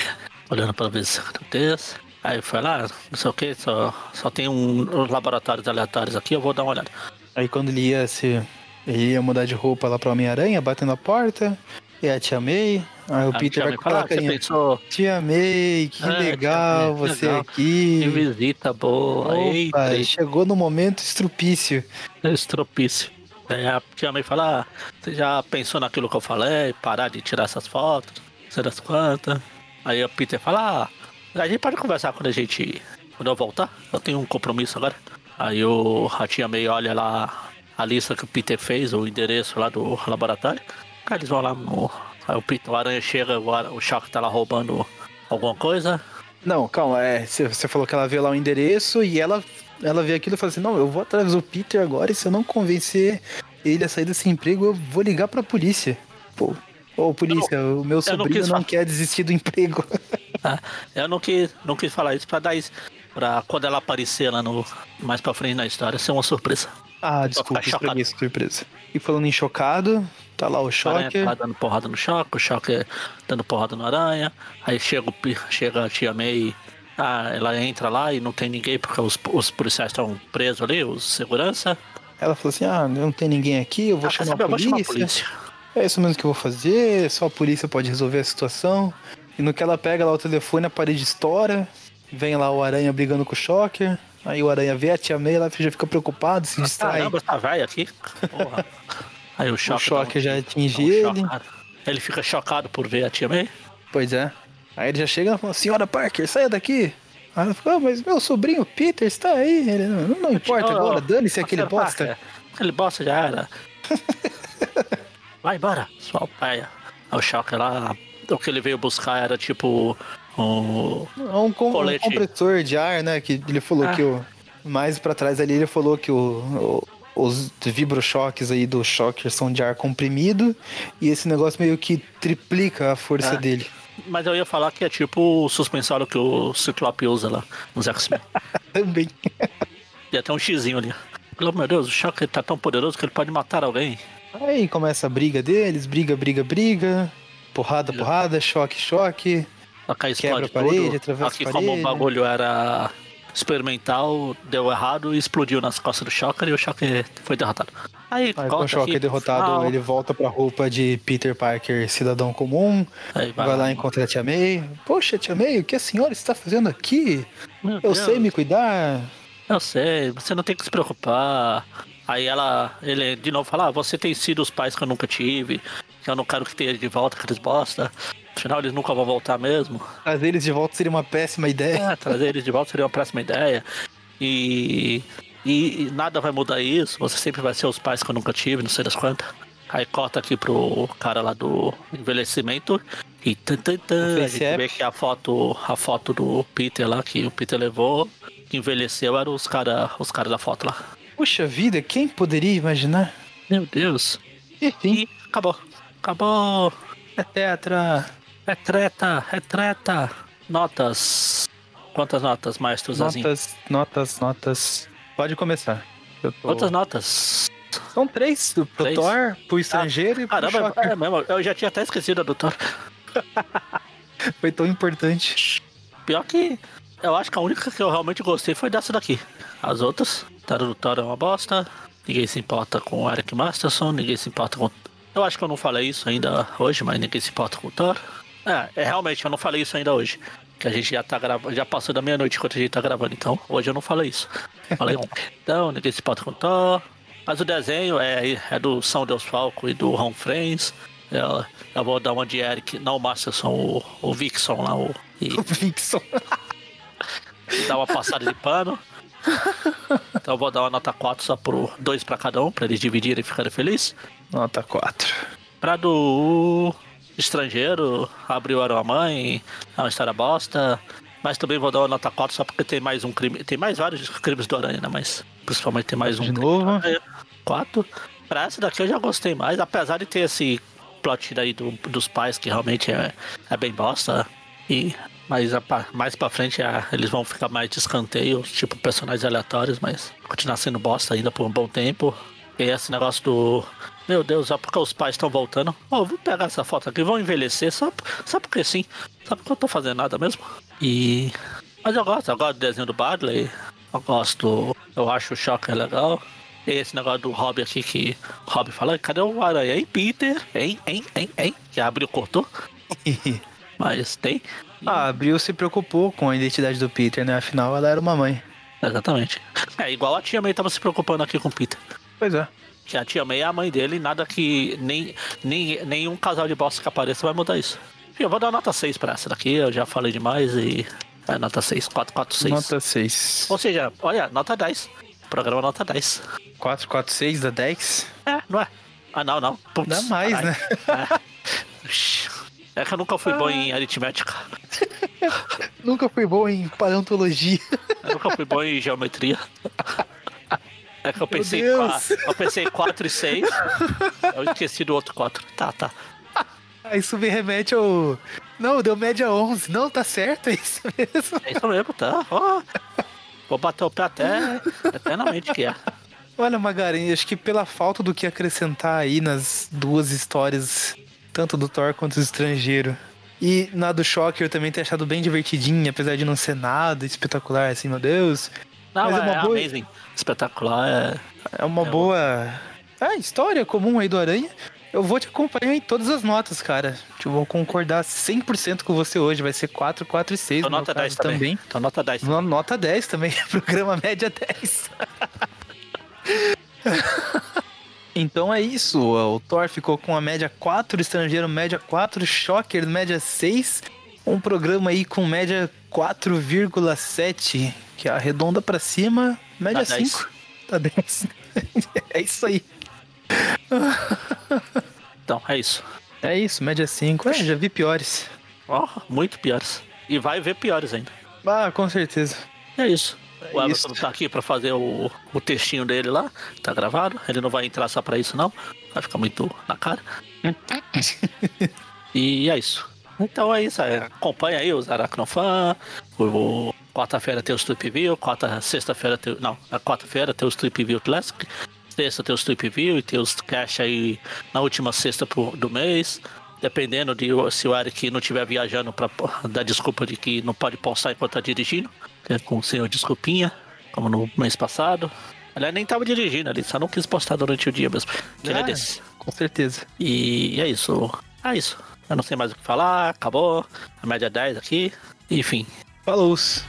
Olhando pra ver se acontece. Aí foi lá, não sei o que, só, só tem um, uns laboratórios aleatórios aqui, eu vou dar uma olhada. Aí quando ele ia se. Ele ia mudar de roupa lá pro Homem-Aranha, batendo a porta. E a tia May. Aí o Aí Peter vai me com fala, aquela você carinha. pensou, Tia May, que tia legal May, você legal. aqui. que visita boa, Opa, eita, chegou no momento estrupício. Estropício. Aí a tia May fala, ah, você já pensou naquilo que eu falei? Parar de tirar essas fotos, sei das quantas. Aí o Peter fala, ah, a gente pode conversar quando a gente. Quando eu voltar. Eu tenho um compromisso agora. Aí o a tia May olha lá a lista que o Peter fez, o endereço lá do laboratório. Aí eles vão lá no Aí o, Peter, o Aranha chega, agora o Shock tá lá roubando alguma coisa. Não, calma, é, você falou que ela vê lá o endereço e ela, ela vê aquilo e fala assim, não, eu vou atrás do Peter agora e se eu não convencer ele a sair desse emprego, eu vou ligar pra polícia. Pô, ô polícia, o meu sobrinho não fa- quer desistir do emprego. Ah, eu não quis, não quis falar isso pra dar isso. Pra quando ela aparecer lá no. Mais pra frente na história, ser uma surpresa. ah, desculpa, ficar estraguei essa surpresa. E falando em chocado, tá lá o Aranha Shocker. tá dando porrada no choque, o choque dando porrada no aranha. Aí chega, chega a tia May. Ah, ela entra lá e não tem ninguém porque os, os policiais estão presos ali, os segurança. Ela falou assim, ah, não tem ninguém aqui, eu vou Ah, chamar saber? a Eu vou chamar a polícia. É isso mesmo que eu vou fazer, só a polícia pode resolver a situação. E no que ela pega lá o telefone, a parede estoura. Vem lá o Aranha brigando com o Shocker. Aí o Aranha vê a tia May, ela já fica preocupado, se distrai. Caramba, essa velha aqui. Porra. Aí o choque. choque já atinge um ele. chocado. Ele fica chocado por ver a tia May. Pois é. Aí ele já chega e fala, senhora Parker, saia daqui. Aí ela fala, ah, mas meu sobrinho Peter está aí. Ele, não, não importa agora, dane-se aquele Sr. bosta. Parker, Aquele bosta já era. Vai embora, sua paia. Aí o choque lá. O que ele veio buscar era tipo. Um, É um, com- um compressor de ar, né? Que ele falou Ah. que o. Mais pra trás ali, ele falou que o, o- os vibrochoques aí do Shocker são de ar comprimido. E esse negócio meio que triplica a força Ah. dele. Mas eu ia falar que é tipo o suspensório que o Ciclope usa lá nos X-Men. Também. E até um xizinho ali. Pelo meu Deus, o choque tá tão poderoso que ele pode matar alguém. Aí começa a briga deles, briga, briga, briga. Porrada, porrada, choque, choque. Aqui Quebra explode a parede, tudo. Aqui a como o parede. bagulho era experimental, deu errado e explodiu nas costas do Shocker e o Shocker foi derrotado. Aí, Aí o aqui, derrotado, ele volta pra roupa de Peter Parker, cidadão comum. aí Vai, lá e encontra a Tia May. Poxa, Tia May, o que a senhora está fazendo aqui? Meu Eu Deus, sei me cuidar. Eu sei, você não tem que se preocupar. Aí ela, ele de novo fala, ah, você tem sido os pais que eu nunca tive, eu não quero que tenha de volta aqueles bosta. Afinal, eles nunca vão voltar mesmo. Trazer eles de volta seria uma péssima ideia. É, trazer eles de volta seria uma péssima ideia. E, e, e nada vai mudar isso. Você sempre vai ser os pais que eu nunca tive, não sei das quantas. Aí corta aqui pro cara lá do envelhecimento. E tan, tan, tan, a gente vê que a foto, a foto do Peter lá, que o Peter levou, que envelheceu, eram os caras os cara da foto lá. Puxa vida, quem poderia imaginar? Meu Deus. Enfim, E acabou. Acabou. é tetra. É treta, é treta. Notas. Quantas notas, maestro Zazinho? Notas, notas, notas. Pode começar. Tô- Quantas notas? São três, pro Três? Thor, pro estrangeiro e pro Caramba, Shocker. é mesmo, eu já tinha até esquecido a do Thor. Foi tão importante. Pior que eu acho que a única que eu realmente gostei foi dessa daqui. As outras, a do Thor é uma bosta. Ninguém se importa com o Eric Masterson, ninguém se importa com. Eu acho que eu não falei isso ainda hoje, mas ninguém se importa com o Thor. É, é realmente, eu não falei isso ainda hoje. Que a gente já tá gravando, já passou da meia-noite enquanto a gente tá gravando, então hoje eu não falei isso. Falei ontem. Então, ninguém se importa com o Thor. Mas o desenho é, é do São Deus Falco e do Ron Friends. Eu, eu vou dar uma de Eric, não o Masterson, o, o Vixon lá, o, e O Vixon. dar uma passada de pano. Então eu vou dar uma nota 4 só pro 2 pra cada um, pra eles dividirem e ficarem felizes. Nota 4. Pra do estrangeiro, abriu uma mãe, é uma história bosta. Mas também vou dar uma nota 4 só porque tem mais um crime. Tem mais vários crimes do Aranha, né? Mas principalmente tem mais um. De crime novo. Aranha. 4. Pra essa daqui eu já gostei mais, apesar de ter esse plot aí do- dos pais que realmente é, é bem bosta. E mas a mais pra frente a- eles vão ficar mais de escanteio, tipo personagens aleatórios, mas continuar sendo bosta ainda por um bom tempo. E esse negócio do. Meu Deus, só porque os pais estão voltando. Ó, vou pegar essa foto aqui, vão envelhecer, só, só porque sim. Só porque eu tô fazendo nada mesmo. E. Mas eu gosto, eu gosto do desenho do Badley. Eu gosto. Eu acho o Shocker legal. Esse negócio do Rob aqui que Rob fala, cadê o Aranha? Hein, Peter? Hein, hein, hein, hein? Que abriu, cortou. Mas tem. Ah, a Abril se preocupou com a identidade do Peter, né? Afinal, ela era uma mãe. Exatamente. É igual a tia May tava se preocupando aqui com o Peter. Pois é. Que a tia May é a mãe dele nada que. Nem, nem, nenhum casal de bosta que apareça vai mudar isso. Enfim, eu vou dar nota 6 pra essa daqui, eu já falei demais e. É nota 6, 4, 4, 6. Nota 6. Ou seja, olha, nota 10. Programa nota 10. 4, 4, 6 da 10? É, não é? Ah, não, não. Putz, Dá mais, caralho. né? É. É que eu nunca fui bom em aritmética. nunca fui bom em paleontologia. Eu nunca fui bom em geometria. É que eu pensei, eu pensei 4 e 6. Eu esqueci do outro 4. Tá, tá. Isso me remete ao. Não, deu média 11. Não, tá certo, é isso mesmo. É isso mesmo, tá. Oh, vou bater o pé até eternamente que é. Olha, Magarin, acho que pela falta do que acrescentar aí nas duas histórias, tanto do Thor quanto do estrangeiro. E na do Shocker eu também tenho achado bem divertidinha, apesar de não ser nada espetacular, assim, meu Deus. Não, Mas é, é uma boa... amazing. Espetacular. É, é uma é boa. É, história comum aí do Aranha. Eu vou te acompanhar em todas as notas, cara. Eu vou concordar 100% com você hoje. Vai ser 4, 4 e 6. Tô nota 10 também. também. Tô nota 10. Também. Nota 10 também. Programa média 10. então é isso. O Thor ficou com a média 4, estrangeiro média 4, Shocker média 6. Um programa aí com média 4,7, que arredonda para cima, média tá 5. Tá 10. é isso aí. Então, é isso. É isso, média 5. É, já vi piores. Ó, oh, muito piores. E vai ver piores ainda. Ah, com certeza. É isso. É o Everton tá aqui pra fazer o, o textinho dele lá. Tá gravado. Ele não vai entrar só pra isso, não. Vai ficar muito na cara. e é isso. Então é isso. É, acompanha aí os Aracnofan. O, quarta-feira tem o Strip View. Quarta, sexta-feira tem. Não, a quarta-feira tem o Strip View Classic sexta tem os Trip View e tem os cash aí na última sexta do mês. Dependendo de se o Eric não estiver viajando para dar desculpa de que não pode postar enquanto tá dirigindo, é com o senhor desculpinha, como no mês passado. Aliás, nem tava dirigindo ali, só não quis postar durante o dia mesmo. Que ah, é desse. Com certeza. E é isso. É isso. Eu não sei mais o que falar, acabou. A média é 10 aqui. Enfim, falou! -se.